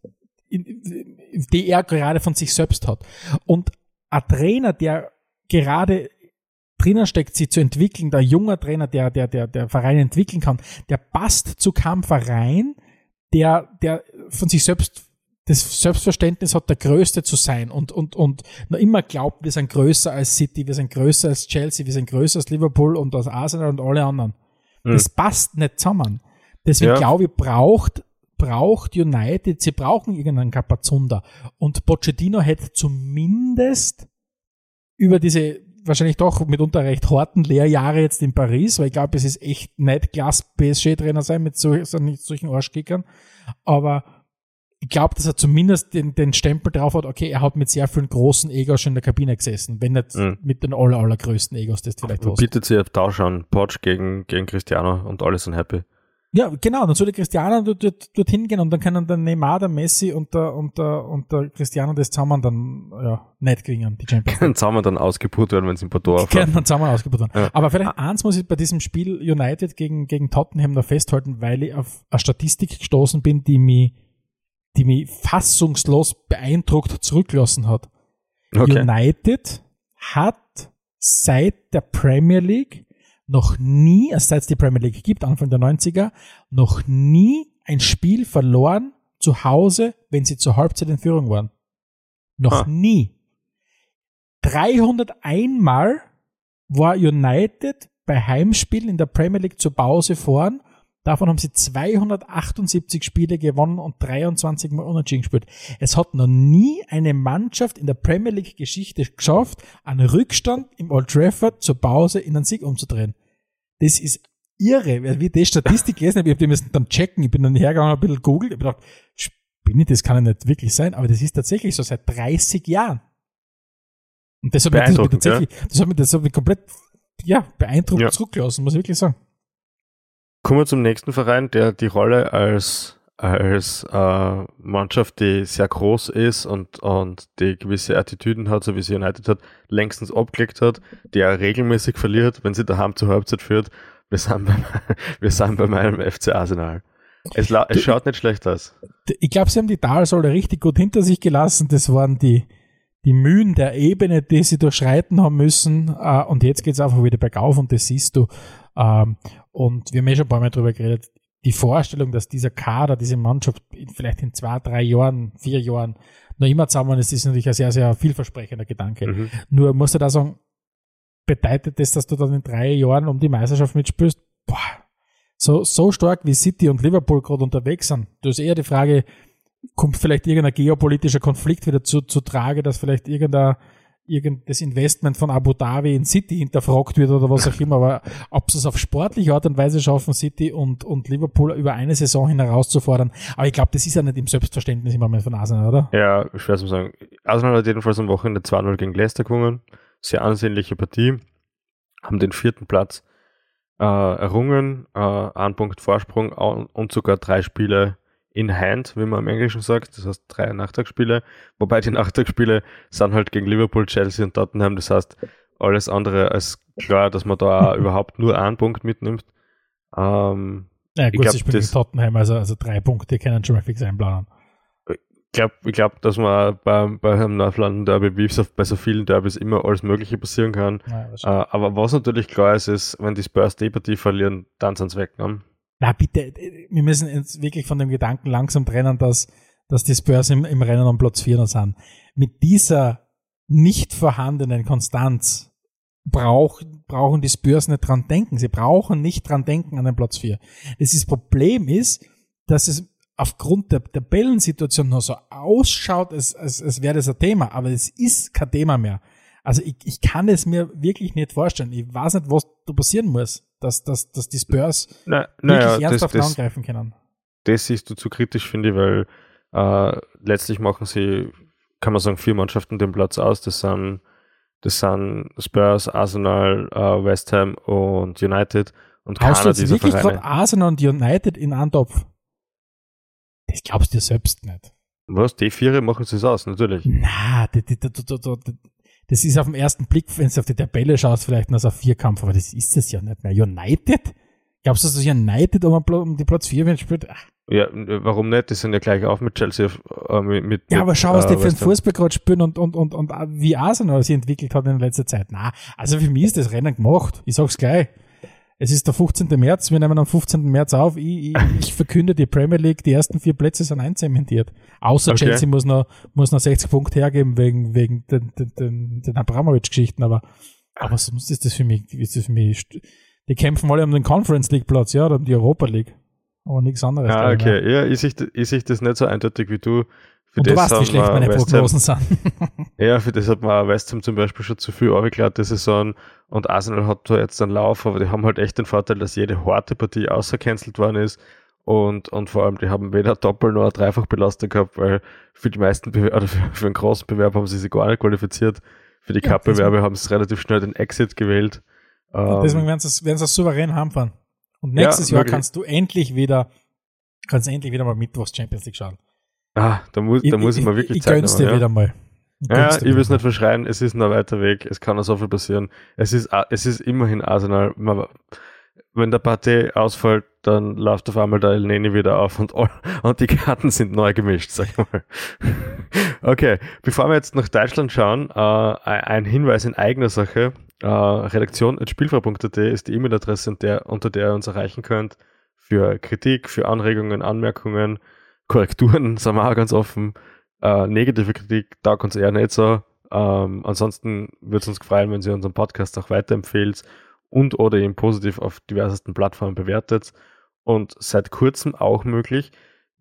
die er gerade von sich selbst hat. Und ein Trainer, der gerade drinnen steckt, sie zu entwickeln, der junger Trainer, der, der, der, der Verein entwickeln kann, der passt zu keinem Verein, der, der von sich selbst das Selbstverständnis hat, der Größte zu sein und, und, und noch immer glaubt, wir sind größer als City, wir sind größer als Chelsea, wir sind größer als Liverpool und als Arsenal und alle anderen. Das passt nicht zusammen. Deswegen Ja. glaube ich, braucht, braucht United, sie brauchen irgendeinen Kapazunder. Und Pochettino hätte zumindest über diese wahrscheinlich doch mitunter recht harten Lehrjahre jetzt in Paris, weil ich glaube, es ist echt nicht klasse PSG-Trainer sein mit solchen Arschkickern. Aber ich glaube, dass er zumindest den, den Stempel drauf hat, okay, er hat mit sehr vielen großen Egos schon in der Kabine gesessen, wenn nicht Mhm. mit den aller, allergrößten Egos, das vielleicht hast. bietet sich auf Tausch an, Poch gegen, gegen Cristiano und alle sind happy. Ja, genau, dann soll der Cristiano dort, dort, dorthin gehen und dann können der Neymar, der Messi und der, und der, und der Cristiano das zusammen dann, ja, nicht gewinnen, die Champions League. Können zusammen dann ausgeput werden, wenn sie in Bordeaux Die können dann zusammen ausgebaut werden. Ja. Aber vielleicht eins muss ich bei diesem Spiel United gegen, gegen Tottenham noch festhalten, weil ich auf eine Statistik gestoßen bin, die mich, die mich fassungslos beeindruckt zurückgelassen hat. Okay. United hat seit der Premier League noch nie, also seit es die Premier League gibt, Anfang der 90er, noch nie ein Spiel verloren zu Hause, wenn sie zur Halbzeit in Führung waren. Noch Ah. nie. 301 Mal war United bei Heimspielen in der Premier League zur Pause vorn. Davon haben sie 278 Spiele gewonnen und 23 Mal unentschieden gespielt. Es hat noch nie eine Mannschaft in der Premier League Geschichte geschafft, einen Rückstand im Old Trafford zur Pause in einen Sieg umzudrehen. Das ist irre. Wie ich die Statistik gelesen habe, ich habe die müssen dann checken. Ich bin dann hergegangen, habe ein bisschen googelt, ich habe gedacht, spinne, das kann ja nicht wirklich sein, aber das ist tatsächlich so seit 30 Jahren. Und das hat mich, das hat mich tatsächlich, das hat mich, das hat mich komplett, ja, beeindruckend Ja. zurückgelassen, muss ich wirklich sagen. Kommen wir zum nächsten Verein, der die Rolle als als äh, Mannschaft, die sehr groß ist und, und die gewisse Attitüden hat, so wie sie United hat, längstens abgelegt hat, die er regelmäßig verliert, wenn sie daheim zur Halbzeit führt. Wir sind bei, wir sind bei meinem FC Arsenal. Es, es schaut nicht schlecht aus. Ich glaube, sie haben die Talsohle richtig gut hinter sich gelassen. Das waren die, die Mühen der Ebene, die sie durchschreiten haben müssen. Äh, und jetzt geht es einfach wieder bergauf und das siehst du. Ähm, und wir haben ja schon ein paar Mal drüber geredet. Die Vorstellung, dass dieser Kader, diese Mannschaft vielleicht in zwei, drei Jahren, vier Jahren noch immer zusammen ist, ist natürlich ein sehr, sehr vielversprechender Gedanke. Mhm. Nur musst du da sagen, bedeutet das, dass du dann in drei Jahren um die Meisterschaft mitspielst? Boah, so, so stark wie City und Liverpool gerade unterwegs sind. Du hast eher die Frage, kommt vielleicht irgendein geopolitischer Konflikt wieder zu, zu Trage, dass vielleicht irgendein das Investment von Abu Dhabi in City hinterfragt wird oder was auch immer, aber ob sie es auf sportliche Art und Weise schaffen, City und, und Liverpool über eine Saison hin herauszufordern. Aber ich glaube, das ist ja nicht im Selbstverständnis immer mehr von Arsenal, oder? Ja, schwer zu sagen. Arsenal hat jedenfalls am Wochenende 2-0 gegen Leicester gewonnen. Sehr ansehnliche Partie. Haben den vierten Platz äh, errungen, äh, einen Punkt Vorsprung und sogar drei Spiele in Hand, wie man im Englischen sagt. Das heißt drei Nachtragsspiele. Wobei die Nachtragsspiele sind halt gegen Liverpool, Chelsea und Tottenham. Das heißt, alles andere als klar, dass man da überhaupt nur einen Punkt mitnimmt. Ähm, ja, gut, ich glaube, gegen Tottenham, also, also drei Punkte können schon mal fix einplanen. Ich glaube, ich glaub, dass man bei, einem North Derby, wie so, bei so vielen Derbys, immer alles Mögliche passieren kann. Ja, äh, aber was natürlich klar ist, ist, wenn die Spurs die Partie verlieren, dann sind sie weg. Ne? Na bitte, wir müssen jetzt wirklich von dem Gedanken langsam trennen, dass, dass die Spurs im, im Rennen um Platz 4 noch sind. Mit dieser nicht vorhandenen Konstanz brauch, brauchen die Spurs nicht dran denken. Sie brauchen nicht dran denken an den Platz 4. Das, ist, Problem ist, dass es aufgrund der Tabellensituation noch so ausschaut, als, als, als wäre das ein Thema, aber es ist kein Thema mehr. Also ich, ich kann es mir wirklich nicht vorstellen. Ich weiß nicht, was da passieren muss, dass, dass, dass die Spurs na, wirklich ja, ernsthaft das, angreifen können. Das siehst du zu kritisch, finde ich, weil äh, letztlich machen sie, kann man sagen, vier Mannschaften den Platz aus. Das sind, das sind Spurs, Arsenal, äh, West Ham und United. Und Hast du jetzt wirklich gerade Arsenal und United in einen Topf? Das glaubst du selbst nicht. Was? Die Viere machen sie es aus, natürlich. Na, die, die, die, das ist auf den ersten Blick, wenn du auf die Tabelle schaust, vielleicht noch so ein Vierkampf, aber das ist es ja nicht mehr. United? Glaubst du, dass United um, die Platz 4 spielt? Ach. Ja, warum nicht? Die sind ja gleich auf mit Chelsea. Äh, mit, mit, ja, aber schau, was äh, die für einen Fußball gerade spielen und, und, und, und wie Arsenal sich entwickelt hat in letzter Zeit. Na, also für mich ist das Rennen gemacht. Ich sag's gleich. Es ist der 15. März, wir nehmen am 15. März auf. Ich, ich, ich verkünde die Premier League, die ersten vier Plätze sind einzementiert. Außer okay. Chelsea muss noch, muss noch 60 Punkte hergeben wegen, wegen den, den, den, den Abramovic-Geschichten, aber, aber sonst ist das für mich, ist das für mich, die kämpfen alle um den Conference League Platz, ja, oder um die Europa League. Aber nichts anderes. Ah, okay. Ja, ich sehe ich sehe das nicht so eindeutig wie du. Für und du weißt, wie schlecht meine West Prognosen sind. ja, für das hat man West Ham zum Beispiel schon zu viel aufgeklärt, die Saison. Und Arsenal hat da jetzt einen Lauf, aber die haben halt echt den Vorteil, dass jede harte Partie außercancelt worden ist. Und, und vor allem, die haben weder Doppel- noch Dreifachbelastung gehabt, weil für die meisten Bewerber, oder für, für einen großen Bewerb haben sie sich gar nicht qualifiziert. Für die ja, Cup-Bewerbe haben sie relativ schnell den Exit gewählt. Deswegen werden sie sie souverän heimfahren. Und nächstes ja, Jahr kannst du endlich wieder, kannst endlich wieder mal Mittwochs Champions League schauen. Ah, da muss, da muss ich, ich mal wirklich ich, ich gönn's dir ja. wieder mal. Ich ja, ich will es nicht verschreien, es ist noch weiter Weg, es kann noch so viel passieren. Es ist, es ist immerhin Arsenal. wenn der Partei ausfällt, dann läuft auf einmal der El Neni wieder auf und, und die Karten sind neu gemischt, sag ich mal. okay, bevor wir jetzt nach Deutschland schauen, äh, ein Hinweis in eigener Sache. Äh, Redaktion.spielfrei.at ist die E-Mail-Adresse, unter der ihr uns erreichen könnt für Kritik, für Anregungen, Anmerkungen, Korrekturen, sagen wir auch ganz offen. Äh, negative Kritik taugt uns eher nicht so. Ähm, ansonsten würde es uns freuen, wenn Sie unseren Podcast auch weiterempfehlt und oder ihn positiv auf diversesten Plattformen bewertet. Und seit kurzem auch möglich,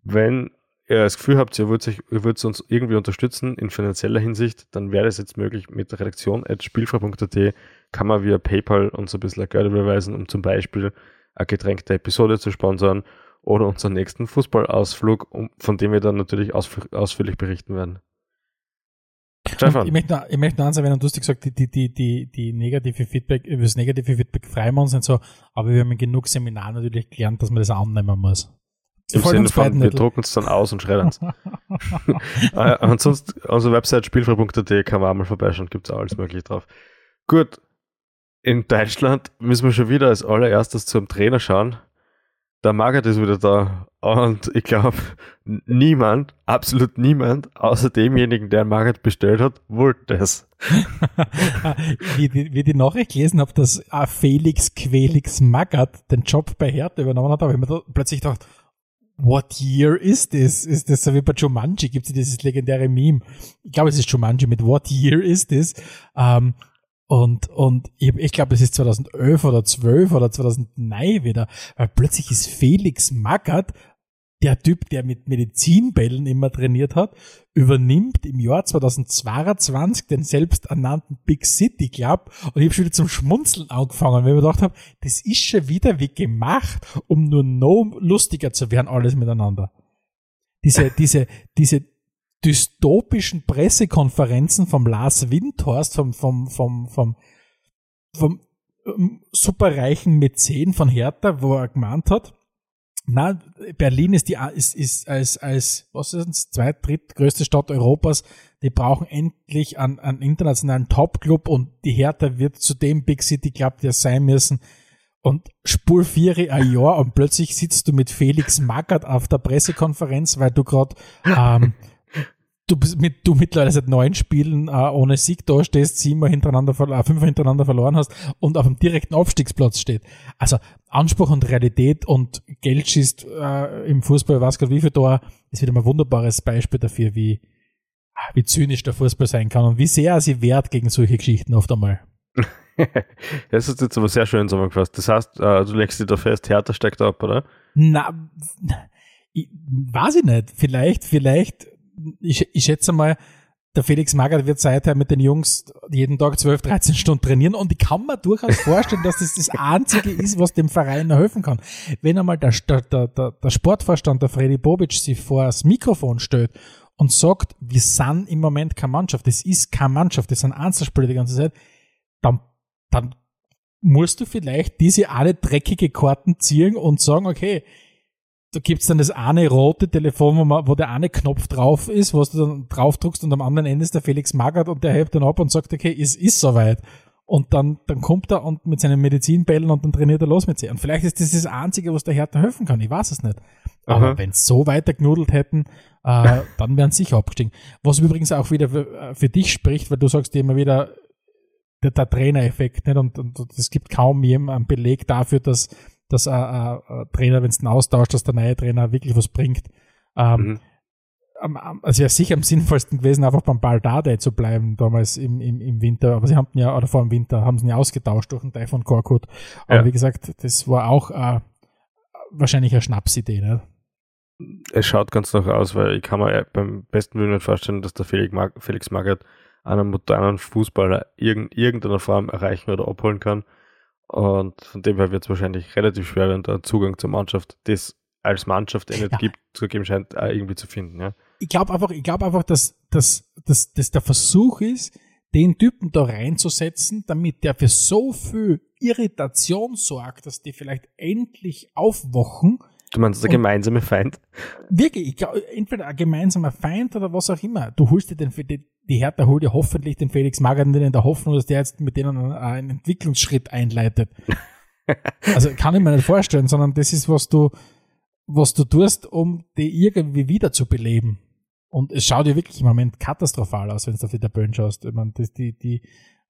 wenn ihr das Gefühl habt, ihr würdet, ihr würdet uns irgendwie unterstützen in finanzieller Hinsicht, dann wäre es jetzt möglich mit der Redaktion at spielfrei.at kann man via PayPal uns ein bisschen Geld überweisen, um zum Beispiel eine getränkte Episode zu sponsern oder unseren nächsten Fußballausflug, von dem wir dann natürlich ausführlich berichten werden. Stefan. Ich möchte, noch, ich möchte noch eins erwähnen, du hast gesagt, die, die, die, die, die negative Feedback, über das negative Feedback freuen wir uns nicht so, aber wir haben in genug Seminaren natürlich gelernt, dass man das annehmen muss. Im Sinne von, wir drucken es dann aus und schreddern es. äh, ansonsten, unsere Website spielfrei.at kann man auch mal vorbeischauen, gibt es alles mögliche drauf. Gut, in Deutschland müssen wir schon wieder als allererstes zum Trainer schauen. Der Margaret ist wieder da und ich glaube, niemand, absolut niemand, außer demjenigen, der Margaret bestellt hat, wollte es. wie, die, wie die Nachricht gelesen habe, dass Felix Quelix Magath den Job bei Hertha übernommen hat, habe ich mir da plötzlich gedacht, what year is this? Ist das so wie bei Jumanji? Gibt es dieses legendäre Meme? Ich glaube, es ist Jumanji mit what year is this? Ähm, und, und ich, ich glaube, es ist 2011 oder 12 oder 2009 wieder, weil plötzlich ist Felix Magath der Typ, der mit Medizinbällen immer trainiert hat, übernimmt im Jahr 2022 den selbsternannten Big City Club und ich habe schon wieder zum Schmunzeln angefangen, weil ich mir gedacht habe, das ist schon wieder wie gemacht, um nur noch lustiger zu werden, alles miteinander. Diese, diese, diese dystopischen Pressekonferenzen vom Lars Windhorst, vom, vom, vom, vom, vom, vom superreichen Mäzen von Hertha, wo er gemeint hat, na, Berlin ist die ist, ist als als was ist es zweit drittgrößte Stadt Europas. Die brauchen endlich einen, einen internationalen Top-Club und die Hertha wird zu dem Big City Club, der sein müssen. Und spur vier ein Jahr und plötzlich sitzt du mit Felix Magath auf der Pressekonferenz, weil du gerade ähm, du bist mit, du mittlerweile seit neun Spielen äh, ohne Sieg da stehst, siebenmal hintereinander, äh, fünfmal hintereinander verloren hast und auf dem direkten Aufstiegsplatz steht. Also Anspruch und Realität und Geld schießt äh, im Fußball, was gerade wie viel da, ist wieder mal ein wunderbares Beispiel dafür, wie, wie zynisch der Fußball sein kann und wie sehr er sich wehrt gegen solche Geschichten oft einmal. das ist jetzt aber sehr schön zusammengefasst. Das heißt, äh, du legst dich da fest, Hertha steigt ab, oder? Na, ich, weiß ich nicht. Vielleicht, vielleicht ich, ich schätze mal, der Felix Magath wird seither mit den Jungs jeden Tag 12, 13 Stunden trainieren und ich kann mir durchaus vorstellen, dass das das Einzige ist, was dem Verein helfen kann. Wenn einmal der, der, der, der Sportvorstand, der Freddy Bobic, sich vor das Mikrofon stellt und sagt, wir sind im Moment keine Mannschaft, das ist keine Mannschaft, das sind Einzelspieler die ganze Zeit, dann, dann musst du vielleicht diese alle dreckige Karten ziehen und sagen, okay, da gibt's dann das eine rote Telefon, wo, man, wo der eine Knopf drauf ist, was du dann drauf drückst und am anderen Ende ist der Felix Magath und der hebt dann ab und sagt, okay, es ist soweit. Und dann, dann kommt er und mit seinen Medizinbällen und dann trainiert er los mit sie. Und vielleicht ist das das Einzige, was der Hertha helfen kann. Ich weiß es nicht. Aber wenn es so weiter genudelt hätten, äh, dann wären sie sicher abgestiegen. Was übrigens auch wieder für, äh, für dich spricht, weil du sagst immer wieder, der, der Trainereffekt, nicht? Und, und, und es gibt kaum jemanden Beleg dafür, dass dass ein, ein, Trainer, wenn es einen austauscht, dass der neue Trainer wirklich was bringt. Ähm, mhm. Also ja sicher am sinnvollsten gewesen, einfach beim Baldade zu bleiben, damals im, im, im Winter. Aber sie haben ja, oder vor dem Winter, haben sie ihn ja ausgetauscht durch den Typhon Korkut. Aber ja. wie gesagt, das war auch äh, wahrscheinlich eine Schnapsidee. Ne? Es schaut ganz noch aus, weil ich kann mir beim besten Willen nicht vorstellen, dass der Felix, Mag Felix Magath einen modernen Fußballer in irgendeiner Form erreichen oder abholen kann. Und von dem her wird es wahrscheinlich relativ schwer werden, da Zugang zur Mannschaft, das als Mannschaft eh nicht ja. gibt, zu geben scheint, auch irgendwie zu finden. Ja. Ich glaube einfach, ich glaube einfach, dass, dass, dass, dass der Versuch ist, den Typen da reinzusetzen, damit der für so viel Irritation sorgt, dass die vielleicht endlich aufwachen. Du meinst der gemeinsame Feind? Wirklich, ich glaube, entweder ein gemeinsamer Feind oder was auch immer. Du holst dir den, die, die Hertha holt ja hoffentlich den Felix Magath in der Hoffnung, dass der jetzt mit denen einen Entwicklungsschritt einleitet. also kann ich mir nicht vorstellen, sondern das ist, was du, was du tust, um die irgendwie wieder zu beleben. Und es schaut ja wirklich im Moment katastrophal aus, wenn du auf die Tabellen schaust. Ich meine, das, die, die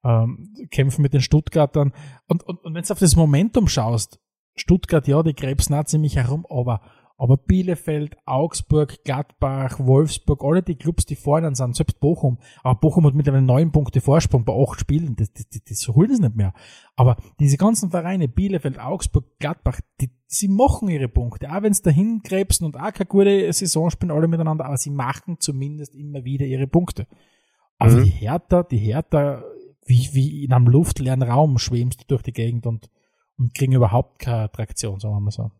ähm, kämpfen mit den Stuttgartern. Und, und, und wenn du auf das Momentum schaust, Stuttgart, ja, die krebsen auch ziemlich herum, aber aber Bielefeld, Augsburg, Gladbach, Wolfsburg, alle die Clubs, die vorne sind, selbst Bochum. Aber Bochum hat mittlerweile neun Punkte Vorsprung bei acht Spielen. Das, das, das, das holen sie nicht mehr. Aber diese ganzen Vereine, Bielefeld, Augsburg, Gladbach, die, sie machen ihre Punkte. Auch wenn sie dahin krebsen und auch keine gute Saison spielen, alle miteinander, aber sie machen zumindest immer wieder ihre Punkte. Also mhm. die Hertha, die Hertha, wie, wie in einem luftleeren Raum schwebst du durch die Gegend und, und kriegen überhaupt keine Traktion, sagen wir mal so.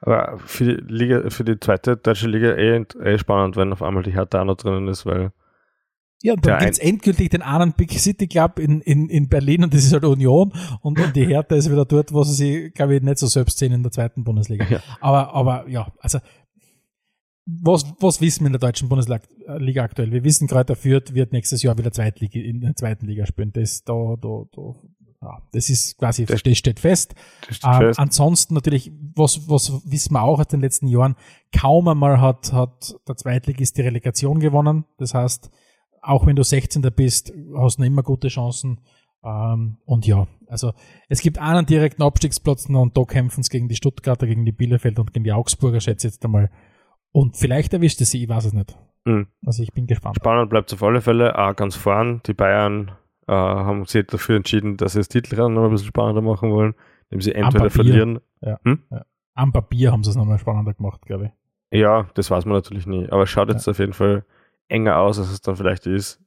Aber für die Liga, für die zweite deutsche Liga eh, eh spannend, wenn auf einmal die Hertha noch drinnen ist, weil. Ja, und dann gibt es endgültig den anderen Big City Club in, in, in Berlin und das ist halt Union und, und die Hertha ist wieder dort, wo sie sich, glaube ich, nicht so selbst sehen in der zweiten Bundesliga. Ja. Aber, aber ja, also was, was wissen wir in der deutschen Bundesliga aktuell? Wir wissen, Kräuter Fürth wird nächstes Jahr wieder Zweitliga, in der zweiten Liga spielen. Das, da, da, da, ja, das ist quasi, das, das steht fest. Das steht ähm, fest. Ansonsten natürlich, was, was wissen wir auch aus den letzten Jahren, kaum einmal hat, hat der Zweitligist die Relegation gewonnen. Das heißt, auch wenn du 16. bist, hast du immer gute Chancen. Ähm, und ja, also es gibt einen direkten Abstiegsplatz und da kämpfen es gegen die Stuttgarter, gegen die Bielefeld und gegen die Augsburger, schätze ich jetzt einmal. Und vielleicht erwischt es sie, ich weiß es nicht. Mhm. Also ich bin gespannt. Spannend bleibt es auf alle Fälle, auch ganz vorn. Die Bayern äh, haben sich dafür entschieden, dass sie das Titelrennen noch ein bisschen spannender machen wollen, indem sie entweder verlieren. Ja. Hm? Ja. Am Papier haben sie es nochmal spannender gemacht, glaube ich. Ja, das weiß man natürlich nie. Aber es schaut jetzt ja. auf jeden Fall enger aus, als es dann vielleicht ist.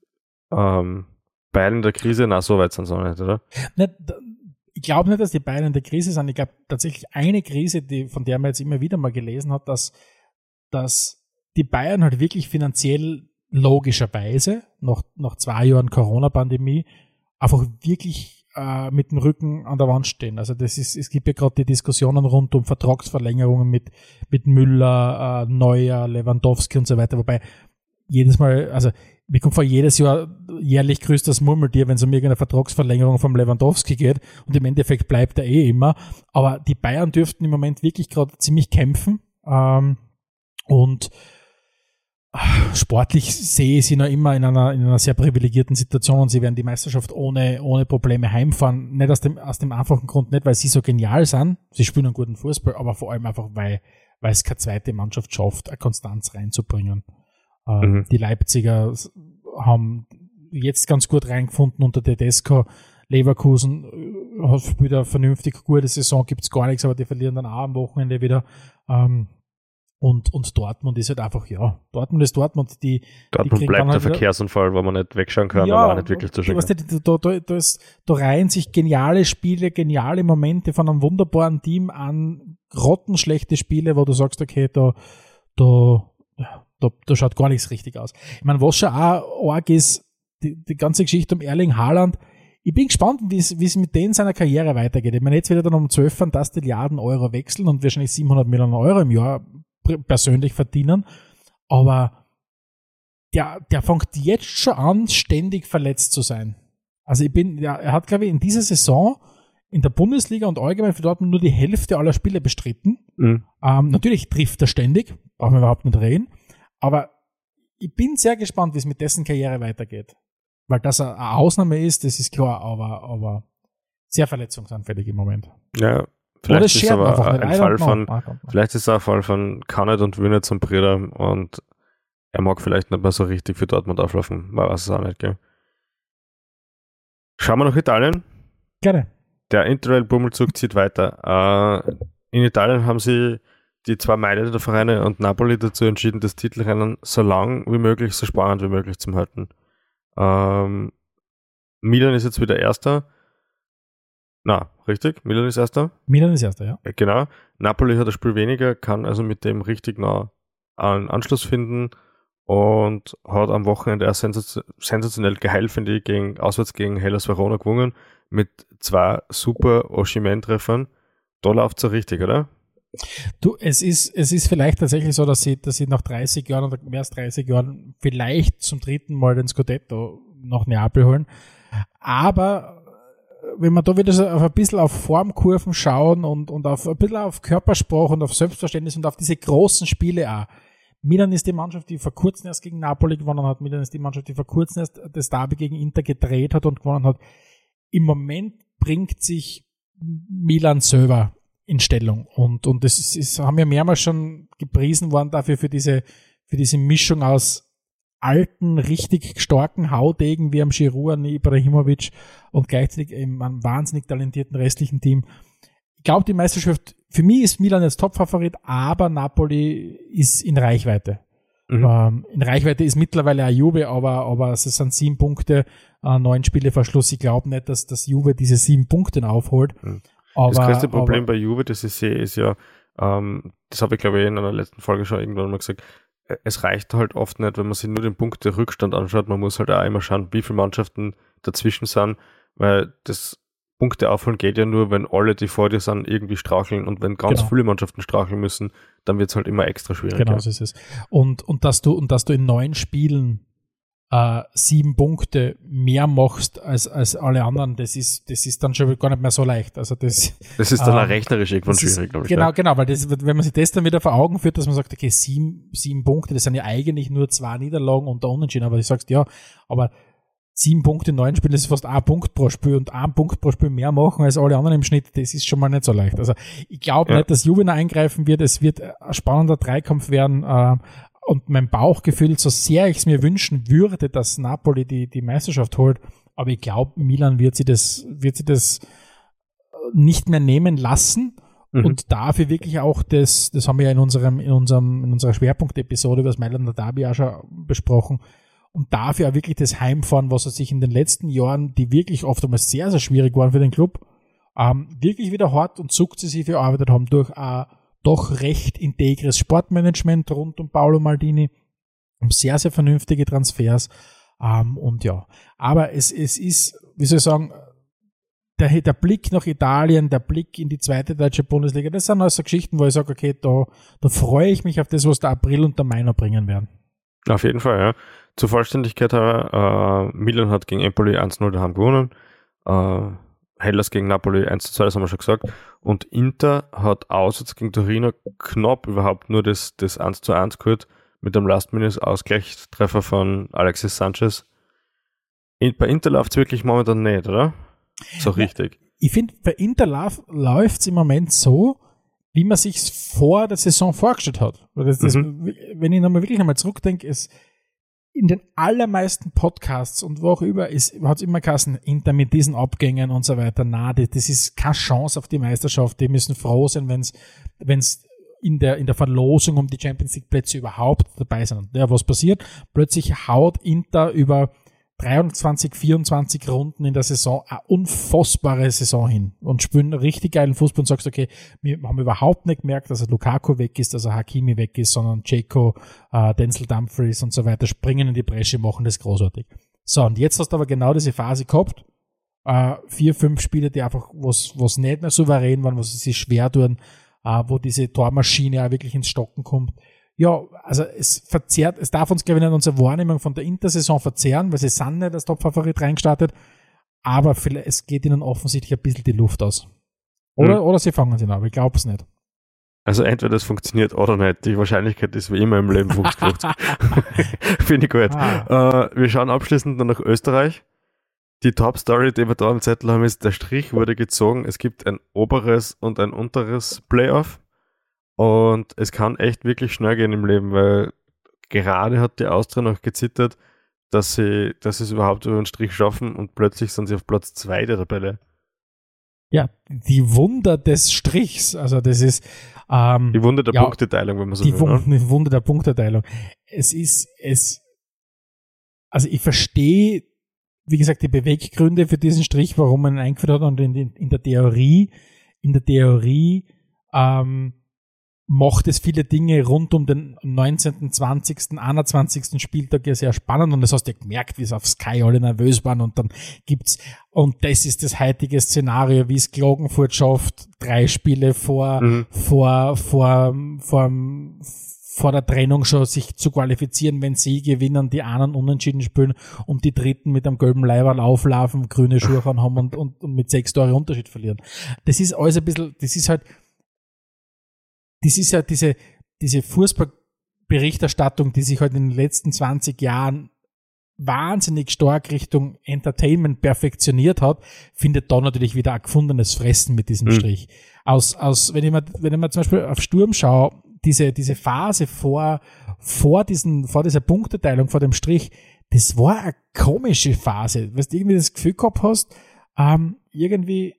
Ähm, Bayern in der Krise, na, so weit sind sie auch nicht, oder? Nicht, ich glaube nicht, dass die Bayern in der Krise sind. Ich glaube tatsächlich eine Krise, die, von der man jetzt immer wieder mal gelesen hat, dass, dass die Bayern halt wirklich finanziell logischerweise nach, nach zwei Jahren Corona-Pandemie einfach wirklich äh, mit dem Rücken an der Wand stehen. Also das ist, es gibt ja gerade die Diskussionen rund um Vertragsverlängerungen mit, mit Müller, äh, Neuer, Lewandowski und so weiter, wobei jedes Mal, also mir kommt vor jedes Jahr jährlich grüßt das Murmeltier, wenn es um irgendeine Vertragsverlängerung vom Lewandowski geht und im Endeffekt bleibt er eh immer. Aber die Bayern dürften im Moment wirklich gerade ziemlich kämpfen ähm, und sportlich sehe ich sie noch immer in einer, in einer sehr privilegierten Situation und sie werden die Meisterschaft ohne, ohne Probleme heimfahren. Nicht aus dem, aus dem einfachen Grund, nicht weil sie so genial sind, sie spielen einen guten Fußball, aber vor allem einfach, weil, weil es keine zweite Mannschaft schafft, eine Konstanz reinzubringen. Ähm, mhm. Die Leipziger haben jetzt ganz gut reingefunden unter Tedesco. Leverkusen äh, hat wieder vernünftig gute Saison, gibt's gar nichts, aber die verlieren dann auch am Wochenende wieder. Ähm, und, und Dortmund ist halt einfach, ja, Dortmund ist Dortmund. Die, Dortmund die bleibt halt der Verkehrsunfall, wo man nicht wegschauen kann, ja, aber auch nicht wirklich zuschauen kann. Da, da, da, da reihen sich geniale Spiele, geniale Momente von einem wunderbaren Team an, grottenschlechte Spiele, wo du sagst, okay, da, da, da, da schaut gar nichts richtig aus. Ich meine, was schon auch arg ist, die, die ganze Geschichte um Erling Haaland, ich bin gespannt, wie es mit denen seiner Karriere weitergeht. Ich meine, jetzt wird er dann um 12 Fantastilliarden Euro wechseln und wahrscheinlich 700 Millionen Euro im Jahr persönlich verdienen. Aber der, der fängt jetzt schon an, ständig verletzt zu sein. Also ich bin, ja, er hat, glaube ich, in dieser Saison in der Bundesliga und allgemein für Dortmund nur die Hälfte aller Spiele bestritten. Mhm. Ähm, natürlich trifft er ständig, brauchen wir überhaupt nicht reden. Aber ich bin sehr gespannt, wie es mit dessen Karriere weitergeht. Weil das eine Ausnahme ist, das ist klar, aber, aber sehr verletzungsanfällig im Moment. Ja, Vielleicht ist aber ein Fall von, vielleicht ist ein Fall von Kanet und Wühne zum Brüder und er mag vielleicht nicht mehr so richtig für Dortmund auflaufen. Man weiß es auch nicht, gell? Schauen wir nach Italien. Gerne. Der Interrail-Bummelzug zieht weiter. Äh, in Italien haben sie die zwei der Vereine und Napoli dazu entschieden, das Titelrennen so lang wie möglich, so spannend wie möglich zu halten. Ähm, Milan ist jetzt wieder Erster. Na, richtig? Milan ist Erster? Milan ist Erster, ja. Genau. Napoli hat das Spiel weniger, kann also mit dem richtig nah einen Anschluss finden und hat am Wochenende erst sensationell geheilt, finde ich, gegen, auswärts gegen Hellas Verona gewonnen mit zwei super Oshimen-Treffern. Da läuft es ja richtig, oder? Du, es ist, es ist vielleicht tatsächlich so, dass sie, dass sie nach 30 Jahren oder mehr als 30 Jahren vielleicht zum dritten Mal den Scudetto nach Neapel holen. Aber wenn man da wieder so auf ein bisschen auf Formkurven schauen und, und auf ein bisschen auf Körpersprache und auf Selbstverständnis und auf diese großen Spiele auch. Milan ist die Mannschaft, die vor kurzem erst gegen Napoli gewonnen hat. Milan ist die Mannschaft, die vor kurzem erst das Derby gegen Inter gedreht hat und gewonnen hat. Im Moment bringt sich Milan selber in Stellung. Und, und das ist, ist, haben ja mehrmals schon gepriesen worden dafür, für diese, für diese Mischung aus alten, richtig starken Haudegen wie am Giroud, Ibrahimovic und gleichzeitig einem wahnsinnig talentierten restlichen Team. Ich glaube, die Meisterschaft, für mich ist Milan jetzt Topfavorit, aber Napoli ist in Reichweite. Mhm. Ähm, in Reichweite ist mittlerweile auch Juve, aber, aber es sind sieben Punkte, äh, neun Spiele vor Schluss. Ich glaube nicht, dass das Juve diese sieben Punkte aufholt. Mhm. Aber, das größte Problem aber, bei Juve, das ich sehe, ist ja, ähm, das habe ich glaube ich in einer letzten Folge schon irgendwann mal gesagt, es reicht halt oft nicht, wenn man sich nur den Punkt der Rückstand anschaut. Man muss halt auch immer schauen, wie viele Mannschaften dazwischen sind, weil das Punkte aufholen geht ja nur, wenn alle, die vor dir sind, irgendwie straucheln und wenn ganz Genau. viele Mannschaften straucheln müssen, dann wird es halt immer extra schwierig. Genau, so ist es. Und, und, dass du, und dass du in neun Spielen äh, sieben Punkte mehr machst als, als alle anderen, das ist, das ist dann schon gar nicht mehr so leicht. Also das, Das ist dann auch rechnerisch irgendwann schwierig, glaube ich. Genau, ja. genau, weil das, wenn man sich das dann wieder vor Augen führt, dass man sagt, okay, sieben, sieben Punkte, das sind ja eigentlich nur zwei Niederlagen und der Unentschieden, aber du sagst, ja, aber sieben Punkte in neun Spielen, das ist fast ein Punkt pro Spiel und ein Punkt pro Spiel mehr machen als alle anderen im Schnitt, das ist schon mal nicht so leicht. Also ich glaube Ja. nicht, dass Juve noch eingreifen wird, es wird ein spannender Dreikampf werden äh, und mein Bauchgefühl, so sehr ich es mir wünschen würde, dass Napoli die, die Meisterschaft holt, aber ich glaube, Milan wird sie das, wird sie das äh, nicht mehr nehmen lassen Mhm. und dafür wirklich auch das, das haben wir ja in unserem, in unserem, in unserer Schwerpunktepisode über das Mailänder Derby auch schon besprochen. Und dafür auch wirklich das Heimfahren, was er sich in den letzten Jahren, die wirklich oft einmal sehr, sehr schwierig waren für den Club, ähm, wirklich wieder hart und sukzessiv erarbeitet haben durch ein doch recht integres Sportmanagement rund um Paolo Maldini, um sehr, sehr vernünftige Transfers. Ähm, und ja, aber es, es ist, wie soll ich sagen, der, der Blick nach Italien, der Blick in die zweite deutsche Bundesliga, das sind also Geschichten, wo ich sage, okay, da, da freue ich mich auf das, was der April und der Mai noch bringen werden. Auf jeden Fall, ja. Zur Vollständigkeit, äh, Milan hat gegen Empoli 1-0 daheim gewonnen. Äh, Hellas gegen Napoli 1-2, das haben wir schon gesagt. Und Inter hat auswärts gegen Torino knapp überhaupt nur das, das 1-1 geholt mit dem Last-Minute-Ausgleichstreffer von Alexis Sanchez. In, bei Inter läuft es wirklich momentan nicht, oder? So Ja. richtig. Ich finde, bei Inter läuft es im Moment so, wie man sich vor der Saison vorgestellt hat. Das, das, Mhm. Wenn ich nochmal wirklich einmal zurückdenke, ist in den allermeisten Podcasts und wo auch über hat es immer geheißen, Inter mit diesen Abgängen und so weiter. Na, das, ist keine Chance auf die Meisterschaft. Die müssen froh sein, wenn es in der, in der Verlosung um die Champions League Plätze überhaupt dabei sind. Ja, was passiert? Plötzlich haut Inter über 23, 24 Runden in der Saison eine unfassbare Saison hin und spielen richtig geilen Fußball und sagst, okay, wir haben überhaupt nicht gemerkt, dass Lukaku weg ist, dass Hakimi weg ist, sondern Jeko, äh, Denzel Dumfries und so weiter springen in die Bresche, machen das großartig. So, und jetzt hast du aber genau diese Phase gehabt, äh, vier, fünf Spiele, die einfach, was was nicht mehr souverän waren, wo sie sich schwer tun, äh, wo diese Tormaschine auch wirklich ins Stocken kommt. Ja, also es verzerrt, es darf uns, glaube ich, nicht unsere Wahrnehmung von der Intersaison verzehren, weil sie sind nicht als Topfavorit reingestartet, aber vielleicht, es geht ihnen offensichtlich ein bisschen die Luft aus. Oder, oder sie fangen sie an, aber ich glaube es nicht. Also entweder es funktioniert oder nicht. Die Wahrscheinlichkeit ist wie immer im Leben 50-50. Finde ich gut. Ah. Äh, wir schauen abschließend dann nach Österreich. Die Top-Story, die wir da im Zettel haben, ist, der Strich wurde gezogen. Es gibt ein oberes und ein unteres Playoff. Und es kann echt wirklich schnell gehen im Leben, weil gerade hat die Austria noch gezittert, dass sie, dass sie es überhaupt über den Strich schaffen und plötzlich sind sie auf Platz 2 der Tabelle. Ja, die Wunder des Strichs, also das ist ähm, Die Wunder der Ja, Punkteteilung, wenn man so die will. Ne? Wunder, Wunder der Punkteteilung. Es ist, es, also ich verstehe, wie gesagt, die Beweggründe für diesen Strich, warum man ihn eingeführt hat und in, in, in der Theorie, in der Theorie ähm, macht es viele Dinge rund um den 19., 20., 21. Spieltag ja sehr spannend und das hast du ja gemerkt, wie es auf Sky alle nervös waren und dann gibt's, und das ist das heutige Szenario, wie es Klagenfurt schafft, drei Spiele vor, Mhm. vor, vor, vor, vor der Trennung schon sich zu qualifizieren, wenn sie gewinnen, die anderen unentschieden spielen und die dritten mit einem gelben Leiberl auflaufen, grüne Schuhe haben und, und, und mit sechs Tore Unterschied verlieren. Das ist alles ein bisschen, das ist halt, das ist ja diese, diese Fußballberichterstattung, die sich halt in den letzten 20 Jahren wahnsinnig stark Richtung Entertainment perfektioniert hat, findet da natürlich wieder ein gefundenes Fressen mit diesem Mhm. Strich. Aus, aus, wenn ich mal, wenn ich mal zum Beispiel auf Sturm schaue, diese, diese Phase vor, vor diesen, vor dieser Punkteteilung, vor dem Strich, das war eine komische Phase. Weißt du, irgendwie das Gefühl gehabt hast, ähm, irgendwie,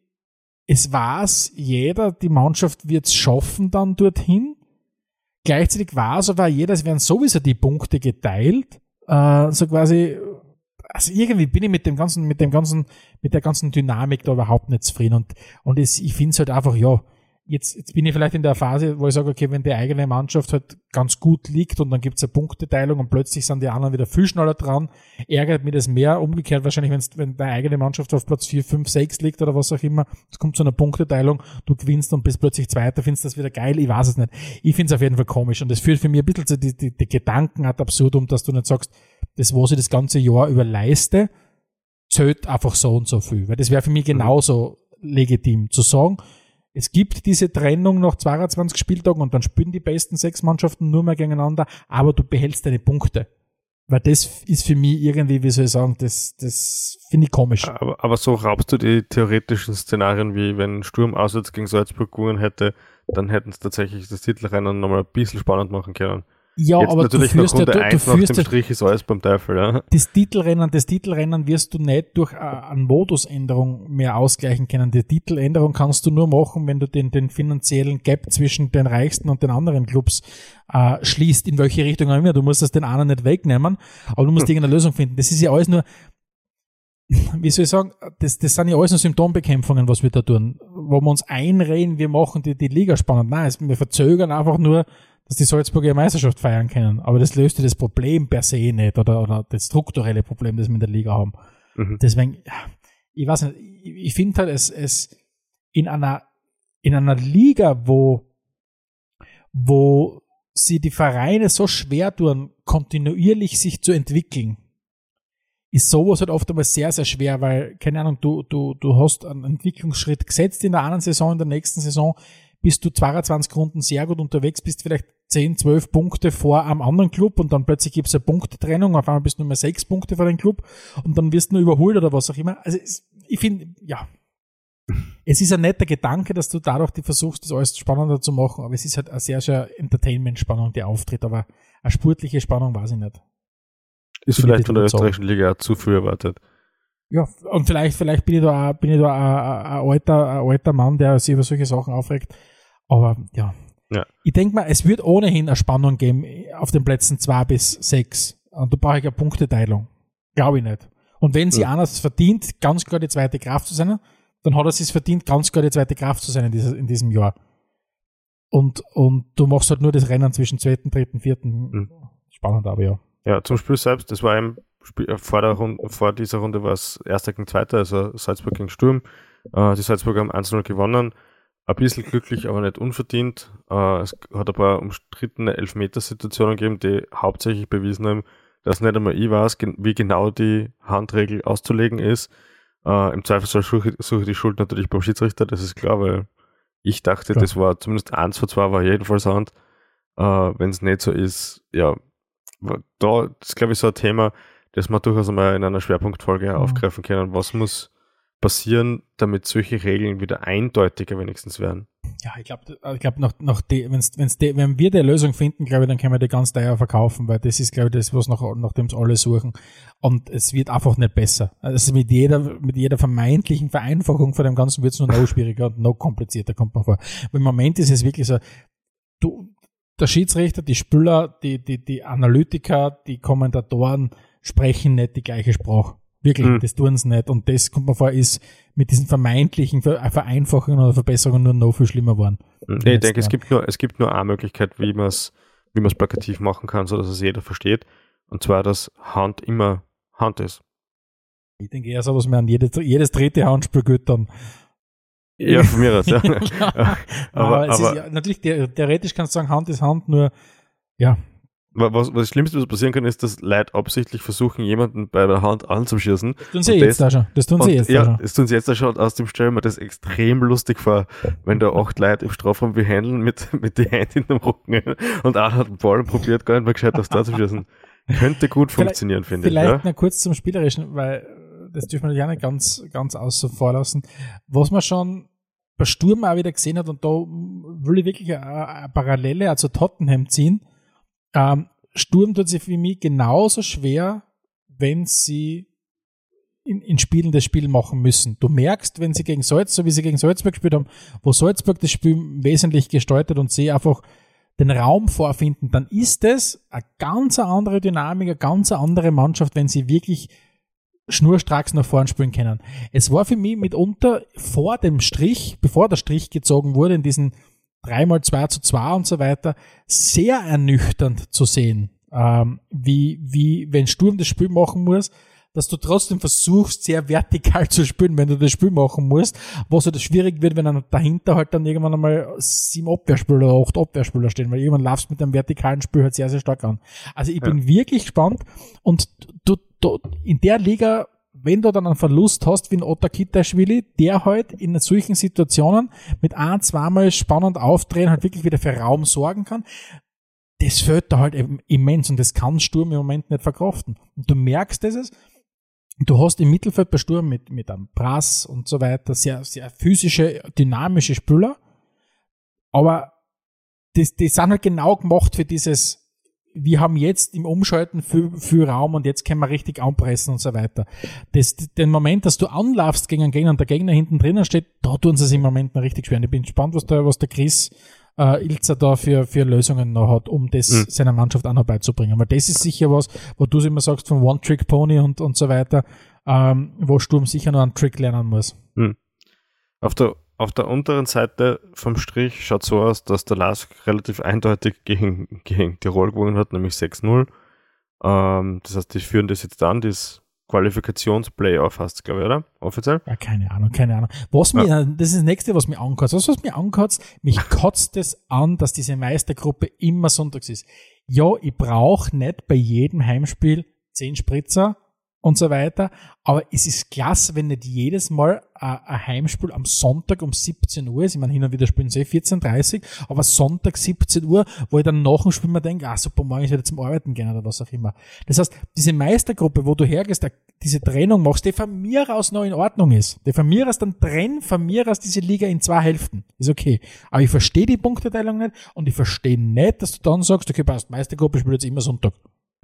es weiß jeder, die Mannschaft wird es schaffen dann dorthin. Gleichzeitig es aber jeder, es werden sowieso die Punkte geteilt. Äh, so quasi, also irgendwie bin ich mit dem ganzen, mit dem ganzen, mit der ganzen Dynamik da überhaupt nicht zufrieden. Und, und es, ich finde es halt einfach, ja, jetzt, jetzt bin ich vielleicht in der Phase, wo ich sage, okay, wenn die eigene Mannschaft halt ganz gut liegt und dann gibt's eine Punkteteilung und plötzlich sind die anderen wieder viel schneller dran, ärgert mich das mehr. Umgekehrt wahrscheinlich, wenn's, wenn deine eigene Mannschaft auf Platz 4, 5, 6 liegt oder was auch immer, es kommt zu einer Punkteteilung, du gewinnst und bist plötzlich Zweiter, findest das wieder geil, ich weiß es nicht. Ich finde es auf jeden Fall komisch und das führt für mich ein bisschen zu die, die, die Gedanken ad absurdum, dass du nicht sagst, das, was ich das ganze Jahr über leiste, zählt einfach so und so viel. Weil das wäre für mich genauso legitim zu sagen, es gibt diese Trennung nach 22 Spieltagen und dann spielen die besten sechs Mannschaften nur mehr gegeneinander, aber du behältst deine Punkte. Weil das ist für mich irgendwie, wie soll ich sagen, das, das finde ich komisch. Aber, aber so raubst du die theoretischen Szenarien, wie wenn Sturm auswärts gegen Salzburg gewonnen hätte, dann hätten es tatsächlich das Titelrennen nochmal ein bisschen spannend machen können. Ja, Jetzt aber natürlich du führst nach Runde ja, du, 1 du nach führst dem Strich ist alles beim Teufel, ja. das Titelrennen, das Titelrennen wirst du nicht durch äh, eine Modusänderung mehr ausgleichen können. Die Titeländerung kannst du nur machen, wenn du den, den finanziellen Gap zwischen den reichsten und den anderen Clubs äh, schließt, in welche Richtung auch immer. Du musst das den anderen nicht wegnehmen, aber du musst irgendeine Lösung finden. Das ist ja alles nur, wie soll ich sagen, das, das sind ja alles nur Symptombekämpfungen, was wir da tun. Wo wir uns einreden, wir machen die, die Liga spannend. Nein, wir verzögern einfach nur, dass die Salzburger Meisterschaft feiern können. Aber das löst ja das Problem per se nicht oder, oder das strukturelle Problem, das wir in der Liga haben. Mhm. Deswegen, ich weiß nicht, ich, ich finde halt, es, es in einer, in einer Liga, wo, wo sie die Vereine so schwer tun, kontinuierlich sich zu entwickeln, ist sowas halt oft einmal sehr, sehr schwer, weil, keine Ahnung, du, du, du hast einen Entwicklungsschritt gesetzt in der einen Saison, in der nächsten Saison bist du 22 Runden sehr gut unterwegs, bist vielleicht 10, 12 Punkte vor einem anderen Club und dann plötzlich gibt es eine Punktetrennung, auf einmal bist du nur mehr 6 Punkte vor dem Club und dann wirst du nur überholt oder was auch immer. Also es, ich finde, ja, es ist ein netter Gedanke, dass du dadurch die versuchst, das alles spannender zu machen, aber es ist halt eine sehr, sehr Entertainment-Spannung, die auftritt, aber eine sportliche Spannung weiß ich nicht. Ist Bin ich vielleicht von der österreichischen Liga auch zu früh erwartet. Ja, und vielleicht, vielleicht bin ich da, bin ich da ein, ein, ein, alter, ein alter Mann, der sich über solche Sachen aufregt. Aber ja. Ja. Ich denke mal, es wird ohnehin eine Spannung geben auf den Plätzen zwei bis sechs. Und da brauche ich eine Punkteteilung. Glaube ich nicht. Und wenn sie Ja. einer es verdient, ganz klar die zweite Kraft zu sein, dann hat er es verdient, ganz klar die zweite Kraft zu sein in, dieses, in diesem Jahr. Und, und du machst halt nur das Rennen zwischen zweiten, dritten, vierten. Mhm. Spannend, aber ja. Ja, zum Spiel selbst, das war im Spiel, äh, vor, der Runde, vor dieser Runde war es Erster gegen Zweiter, also Salzburg gegen Sturm. Äh, die Salzburger haben 1-0 gewonnen. Ein bisschen glücklich, aber nicht unverdient. Äh, es hat ein paar umstrittene Elfmetersituationen gegeben, die hauptsächlich bewiesen haben, dass nicht einmal ich weiß, wie genau die Handregel auszulegen ist. Äh, Im Zweifelsfall suche, ich die Schuld natürlich beim Schiedsrichter, das ist klar, weil ich dachte, Klar. das war zumindest eins von zwei war jedenfalls Hand. Äh, Wenn es nicht so ist, ja, da ist, glaube ich, so ein Thema, das wir durchaus einmal in einer Schwerpunktfolge Mhm. aufgreifen können. Was muss passieren, damit solche Regeln wieder eindeutiger wenigstens werden? Ja, ich glaube, ich glaub, nach die, wenn's, wenn's die, wenn wir die Lösung finden, glaube ich, dann können wir die ganz teuer verkaufen, weil das ist, glaube ich, das, was nach, nach dem alle suchen. Und es wird einfach nicht besser. Also mit jeder, mit jeder vermeintlichen Vereinfachung von dem Ganzen wird es nur noch schwieriger und noch komplizierter, kommt man vor. Weil im Moment ist es wirklich so, du, der Schiedsrichter, die Spieler, die, die, die Analytiker, die Kommentatoren sprechen nicht die gleiche Sprache. Wirklich, Mhm. das tun sie nicht. Und das kommt mir vor, ist mit diesen vermeintlichen Ver Vereinfachungen oder Verbesserungen nur noch viel schlimmer geworden. Nee, ich denke, es ja. gibt nur, es gibt nur eine Möglichkeit, wie man es wie man's plakativ machen kann, so dass es jeder versteht. Und zwar, dass Hand immer Hand ist. Ich denke eher so, was mir an jedes, jedes dritte Handspiel geht dann. Ja, von mir aus, ja. aber, aber, es aber ist ja, natürlich, the- theoretisch kannst du sagen, Hand ist Hand, nur, ja, was, was Schlimmste, was passieren kann, ist, dass Leute absichtlich versuchen, jemanden bei der Hand anzuschießen. das tun sie Und jetzt das- da schon. Das tun sie jetzt ja, da schon. das tun sie jetzt auch schon aus dem Stellen mir das extrem lustig vor, wenn da acht Leute im Strafraum behandeln mit, mit die Hand in dem Rücken und einer hat den Ball und probiert gar nicht mehr gescheit aufs Tor zu schießen. Könnte gut Vielleicht- funktionieren, finde ich. Vielleicht Ja? noch kurz zum Spielerischen, weil das dürfen wir ja nicht ganz, ganz außen vor lassen. Was man schon bei Sturm auch wieder gesehen hat, und da will ich wirklich eine, eine Parallele auch zu Tottenham ziehen. Ähm, Sturm tut sich für mich genauso schwer, wenn sie in, in Spielen das Spiel machen müssen. Du merkst, wenn sie gegen Salz, so wie sie gegen Salzburg gespielt haben, wo Salzburg das Spiel wesentlich gestaltet und sie einfach den Raum vorfinden, dann ist es eine ganz andere Dynamik, eine ganz andere Mannschaft, wenn sie wirklich schnurstracks nach vorn spielen können. Es war für mich mitunter vor dem Strich, bevor der Strich gezogen wurde, in diesen 3x2 zu 2 und so weiter, sehr ernüchternd zu sehen, ähm, wie, wie, wenn Sturm das Spiel machen muss, dass du trotzdem versuchst, sehr vertikal zu spielen, wenn du das Spiel machen musst, was halt schwierig wird, wenn dann dahinter halt dann irgendwann einmal sieben Abwehrspieler oder acht Abwehrspieler stehen, weil irgendwann laufst mit dem vertikalen Spiel halt sehr, sehr stark an. Also ich ja. bin wirklich gespannt und du, du, in der Liga wenn du dann einen Verlust hast wie ein Otta Kitaschwili, der halt in solchen Situationen mit ein, zweimal spannend aufdrehen halt wirklich wieder für Raum sorgen kann, das fällt da halt immens und das kann Sturm im Moment nicht verkraften. Und du merkst es, Du hast im Mittelfeld bei Sturm mit, mit einem Brass und so weiter sehr, sehr physische, dynamische Spieler. Aber die, die sind halt genau gemacht für dieses, wir haben jetzt im Umschalten für, für Raum und jetzt können wir richtig anpressen und so weiter. Das, den Moment, dass du anlaufst gegen einen Gegner und der Gegner hinten drinnen steht, da tun sie es im Moment noch richtig schwer. Und ich bin gespannt, was der, was der Chris äh, Ilzer da für, für Lösungen noch hat, um das mhm. seiner Mannschaft auch noch beizubringen. Weil das ist sicher was, wo du immer sagst, von One-Trick-Pony und, und so weiter, ähm, wo Sturm sicher noch einen Trick lernen muss. Mhm. Auf der auf der unteren Seite vom Strich schaut so aus, dass der Lask relativ eindeutig gegen, gegen Tirol gewonnen hat, nämlich 6-0. Ähm, das heißt, die führen das jetzt an, das Qualifikationsplayoff hast, glaube ich, oder? Offiziell? Ja, keine Ahnung, keine Ahnung. Was mir, ja. das ist das nächste, was mir ankotzt. Was, was mir ankotzt, mich kotzt es an, dass diese Meistergruppe immer sonntags ist. Ja, ich brauche nicht bei jedem Heimspiel zehn Spritzer und so weiter. Aber es ist klasse, wenn nicht jedes Mal ein Heimspiel am Sonntag um 17 Uhr ist. Ich meine, hin und wieder spielen sie 14.30 Uhr, aber Sonntag 17 Uhr, wo ich dann nach dem Spiel mir denke, ah, super, morgen ist wieder zum Arbeiten gehen oder was auch immer. Das heißt, diese Meistergruppe, wo du hergehst, diese Trennung machst, die von mir aus noch in Ordnung ist. Die von mir aus dann trenn von mir aus diese Liga in zwei Hälften. Ist okay. Aber ich verstehe die Punkteteilung nicht und ich verstehe nicht, dass du dann sagst, okay, passt, Meistergruppe spielt jetzt immer Sonntag.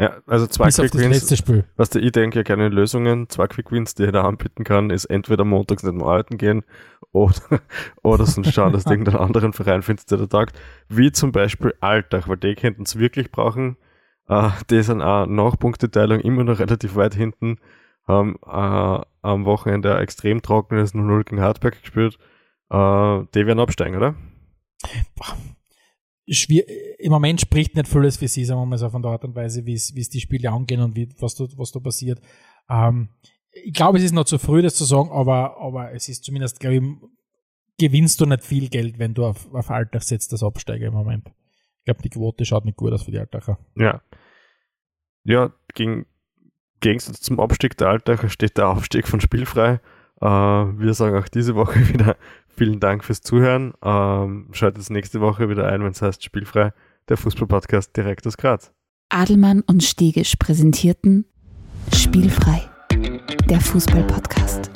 Ja, also zwei Bis Quick Wins. Was der ich denke, ja keine Lösungen. Zwei Quick Wins, die ich da anbieten kann, ist entweder montags nicht mehr arbeiten gehen oder, oder sonst schauen, dass du irgendeinen anderen Verein findest, der da tagt. Wie zum Beispiel Alltag, weil die könnten es wirklich brauchen. Uh, die sind auch nach Punkteteilung immer noch relativ weit hinten. Haben uh, am Wochenende ein extrem trockenes 0-0 gegen Hartberg gespielt. Uh, die werden absteigen, oder? Boah im Moment spricht nicht vieles für sie, sagen wir mal so, von der Art und Weise, wie es die Spiele angehen und wie, was, da, was da passiert. Ähm, ich glaube, es ist noch zu früh, das zu sagen, aber, aber es ist zumindest, glaube ich, gewinnst du nicht viel Geld, wenn du auf, auf Alltag setzt, das Absteiger im Moment. Ich glaube, die Quote schaut nicht gut aus für die Altacher. Ja. Ja, gegen, Gegensatz zum Abstieg der Altacher steht der Aufstieg von Spielfrei. Äh, wir sagen auch diese Woche wieder Vielen Dank fürs Zuhören. Ähm, schaltet nächste Woche wieder ein, wenn es heißt Spielfrei, der Fußballpodcast direkt aus Graz. Adelmann und Stegisch präsentierten Spielfrei, der Fußballpodcast.